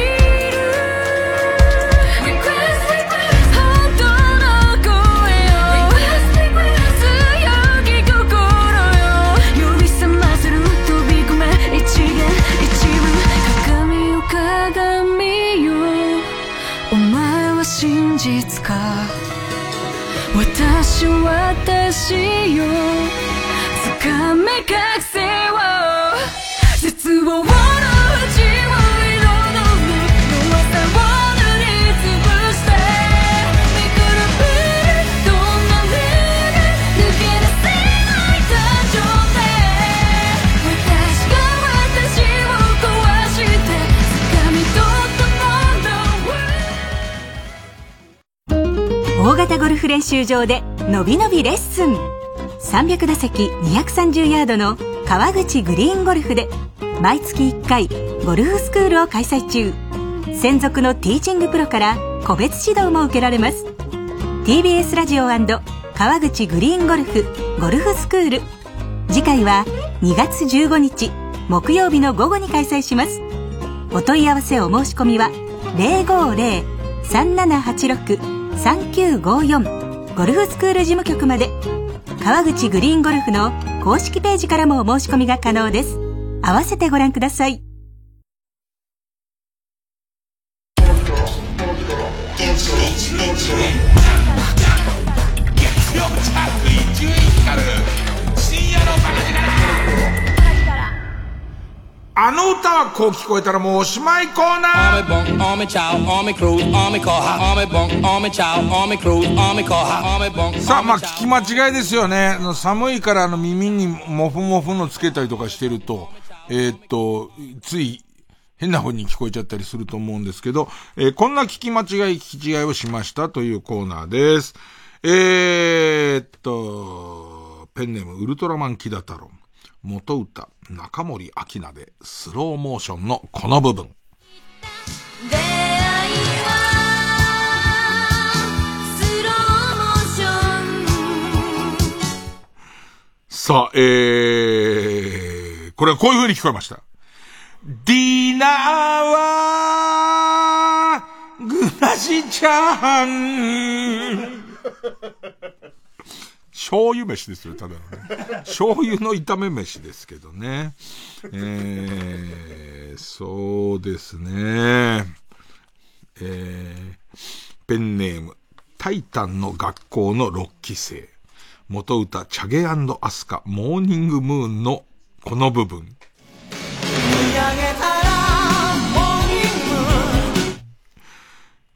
Request, request 本当の声よ Request, request 強き心よ。呼び覚ませる飛び込め一元一部。鏡よ鏡よ。お前は真実か。私私。絶望の淵を彩る弱さを大型ゴルフ練習場でのびのびレッスン。300打席230ヤードの川口グリーンゴルフで毎月1回ゴルフスクールを開催中。専属のティーチングプロから個別指導も受けられます。TBS ラジオ川口グリーンゴルフゴルフスクール。次回は2月15日木曜日の午後に開催します。お問い合わせお申し込みは050-3786-3954ゴルフスクール事務局まで。川口グリーンゴルフの公式ページからもお申し込みが可能です。合わせてご覧ください。こう聞こえたらもうおしまいコーナーさあ、まあ、聞き間違いですよね。寒いからあの耳にモフモフのつけたりとかしてると、えーっと、つい変な風に聞こえちゃったりすると思うんですけど、えーこんな聞き間違い、聞き違いをしましたというコーナーです。えーっと、ペンネームウルトラマンキダ太郎。元歌、中森明菜でスローモーションのこの部分。さあ、えー、これはこういう風に聞こえました。ディナーは、グラシチャーハン。醤油飯ですよ、ただのね。醤油の炒め飯ですけどね。えー、そうですね。えー、ペンネーム、タイタンの学校の6期生。元歌、チャゲアスカ、モーニングムーンのこの部分。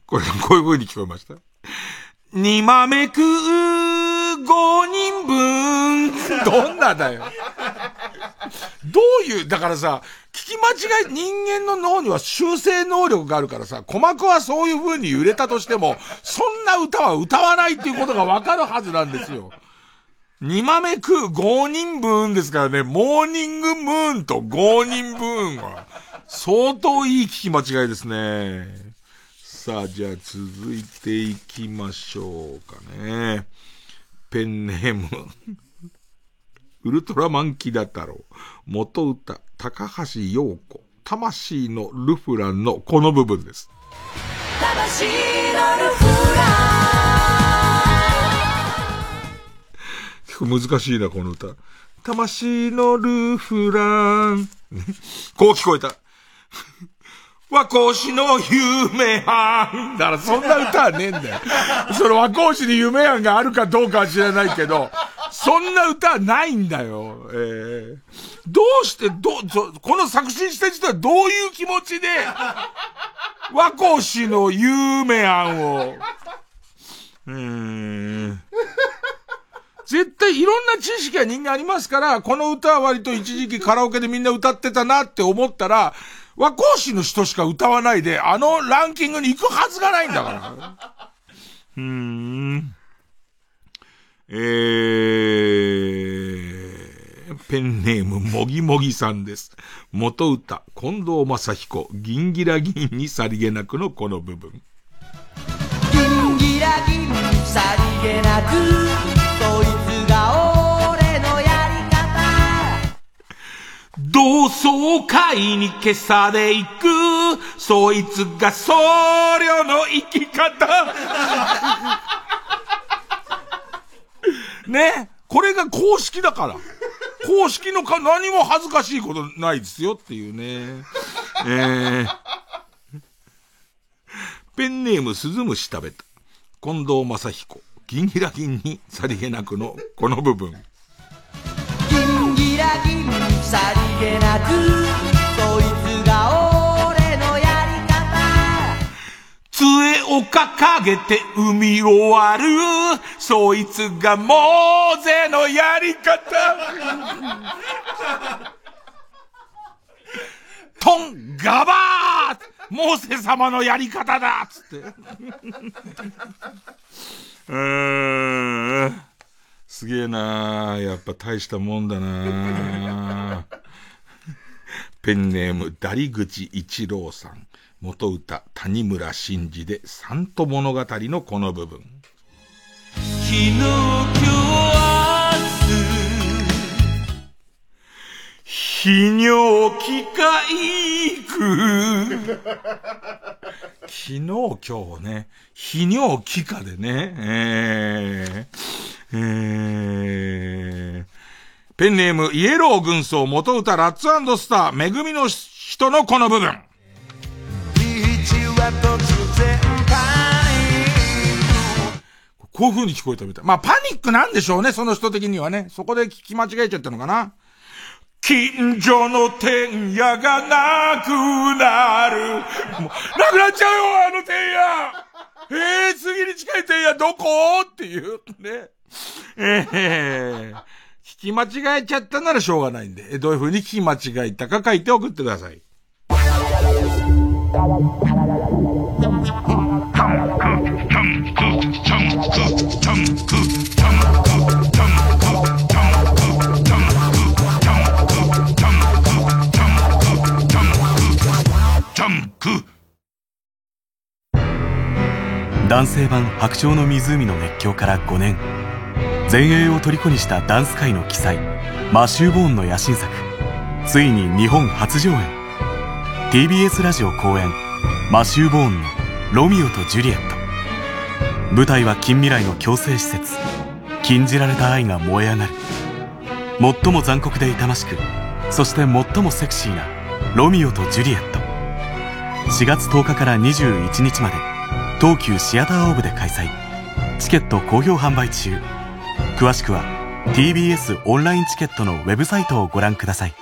これ、こういう風に聞こえました？二豆食う人分。どんなだよ。どういう、だからさ、聞き間違い、人間の脳には修正能力があるからさ、鼓膜はそういう風に揺れたとしても、そんな歌は歌わないっていうことがわかるはずなんですよ。二豆食う五人分ですからね、モーニングムーンと五人分は、相当いい聞き間違いですね。さあ、じゃあ続いていきましょうかね。ペンネーム。ウルトラマンキダ太郎。元歌、高橋陽子。魂のルフランのこの部分です。魂のルフラン結構難しいな、この歌。魂のルフラン。こう聞こえた。和光市の夢案。だからそんな歌はねえんだよ。その和光市に夢案があるかどうかは知らないけど、そんな歌はないんだよ。えー、どうして、ど、この作詞した人はどういう気持ちで、和光市の夢案を、うーん。絶対いろんな知識が人間ありますから、この歌は割と一時期カラオケでみんな歌ってたなって思ったら、和光市の人しか歌わないで、あのランキングに行くはずがないんだから。うーん。えー、ペンネームもぎもぎさんです。元歌、近藤正彦、銀ギラ銀にさりげなくのこの部分。銀ギラ銀にさりげなく、同窓会に消されいく、そいつが僧侶の生き方。ね？これが公式だから。公式のか何も恥ずかしいことないですよっていうね。えー、ペンネーム鈴虫食べた。近藤正彦。銀ギラ銀にさりげなくのこの部分。げなく、そいつが俺のやり方。杖を掲げて海を割る、そいつがモーゼのやり方。トン、ガバーモーセ様のやり方だつって。うーん。すげえなやっぱ大したもんだなペンネーム、ダリ口一郎さん。元歌、谷村新司で、サント物語のこの部分。昨日、今日、泌尿器科医区。昨日、今日ね、泌尿器科でね、えー、えー、ペンネーム、イエロー軍曹元歌ラッツスター、めぐみの人のこの部分。こういう風に聞こえたみたい。まあ、パニックなんでしょうね、その人的にはね。そこで聞き間違えちゃったのかな。近所の天屋がなくなる。なくなっちゃうよ、あの天屋ええー、次に近い天屋どこ？っていうね。ええー、聞き間違えちゃったならしょうがないんで、どういう風に聞き間違えたか書いて送ってください。男性版「白鳥の湖」の熱狂から5年全英を虜にしたダンス界の奇才マシュー・ボーンの野心作ついに日本初上演。TBS ラジオ公演マシュー・ボーンの「ロミオとジュリエット」舞台は近未来の強制施設禁じられた愛が燃え上がる。最も残酷で痛ましくそして最もセクシーな「ロミオとジュリエット」4月10日から21日まで東急シアターオーブで開催。チケット好評販売中。詳しくは TBS オンラインチケットのウェブサイトをご覧ください。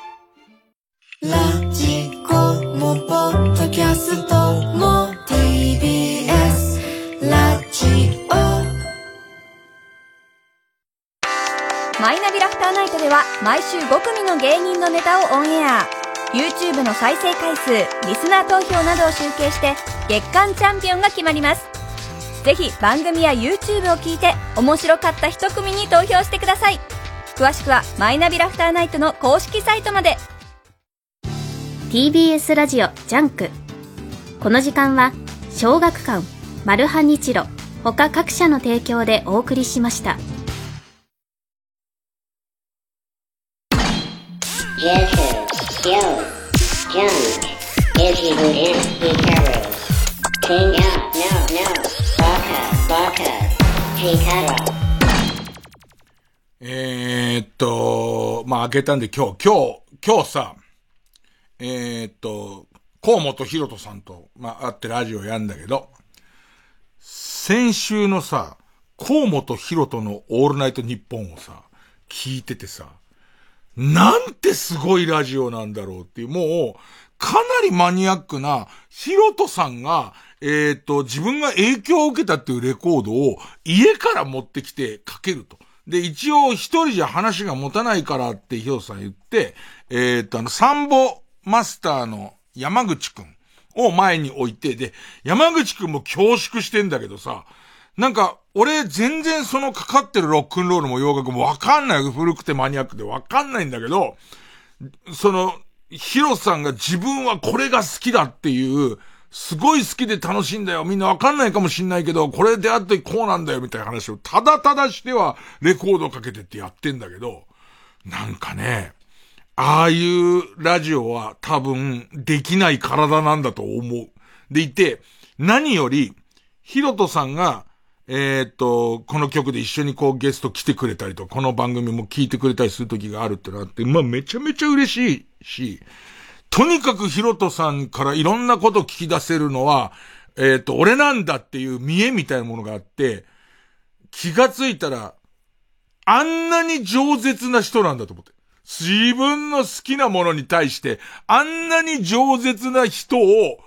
ラジコもポッドキャストも TBS ラジオ。マイナビラフターナイトでは毎週5組の芸人のネタをオンエア。YouTube の再生回数リスナー投票などを集計して月間チャンピオンが決まります。ぜひ番組や YouTube を聞いて面白かった一組に投票してください。詳しくはマイナビラフターナイトの公式サイトまで。TBS ラジオジャンク。この時間は小学館マルハニチロ他各社の提供でお送りしましたえ、っと、まあ開けたんで今日、今日、今日さ、えー、っと、河本ひろとさんと、まあ会ってラジオやんだけど、先週のさ、河本ひろとのオールナイトニッポンをさ、聞いててさ、なんてすごいラジオなんだろうっていう、もう、かなりマニアックな、ヒロトさんが、えっ、と、自分が影響を受けたっていうレコードを家から持ってきてかけると。で、一応一人じゃ話が持たないからってヒロさん言って、えっ、と、あの、サンボマスターの山口くんを前に置いて、で、山口くんも恐縮してんだけどさ、なんか、俺全然そのかかってるロックンロールも洋楽もわかんない。古くてマニアックでわかんないんだけど、その、ヒロさんが自分はこれが好きだっていう、すごい好きで楽しいんだよ。みんなわかんないかもしんないけど、これであってこうなんだよみたいな話をただただしてはレコードかけてってやってんだけど、なんかね、ああいうラジオは多分できない体なんだと思う。でいて、何より、ヒロトさんが、え、っと、この曲で一緒にこうゲスト来てくれたりと、この番組も聞いてくれたりする時があるってなって、まあめちゃめちゃ嬉しいし、とにかくヒロトさんからいろんなこと聞き出せるのは、えっ、と、俺なんだっていう見栄みたいなものがあって、気がついたら、あんなに饒舌な人なんだと思って。自分の好きなものに対して、あんなに饒舌な人を、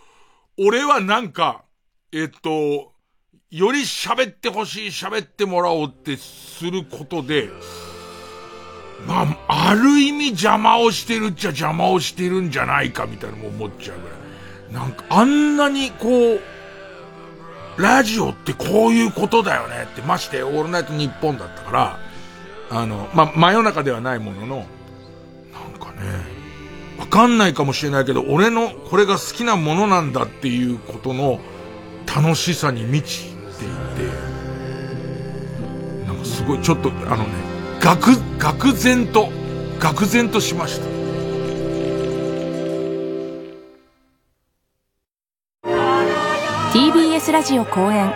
俺はなんか、えっと、より喋ってほしい、喋ってもらおうってすることで、まあ、ある意味邪魔をしてるっちゃ邪魔をしてるんじゃないかみたいなのも思っちゃうぐらい。なんかあんなにこう、ラジオってこういうことだよねって、ましてオールナイトニッポンだったから、あの、まあ、真夜中ではないものの、なんかね、わかんないかもしれないけど、俺のこれが好きなものなんだっていうことの楽しさに満ちていて、なんかすごいちょっとあのね、がく、愕然と、愕然としました。TBS ラジオ公演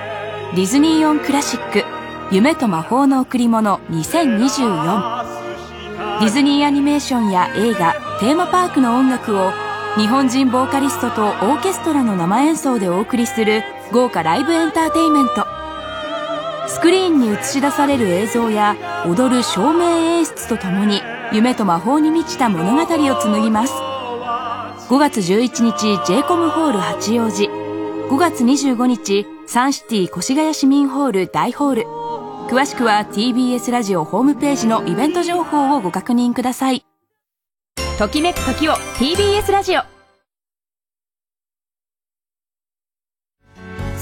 ディズニーオンクラシック夢と魔法の贈り物2024ディズニーアニメーションや映画テーマパークの音楽を日本人ボーカリストとオーケストラの生演奏でお送りする豪華ライブエンターテインメントスクリーンに映し出される映像や踊る照明演出とともに夢と魔法に満ちた物語を紡ぎます。5月11日 j コムホール八王子。5月25日サンシティ越谷市民ホール大ホール。詳しくは TBS ラジオホームページのイベント情報をご確認ください。ときめく時を TBS ラジオ。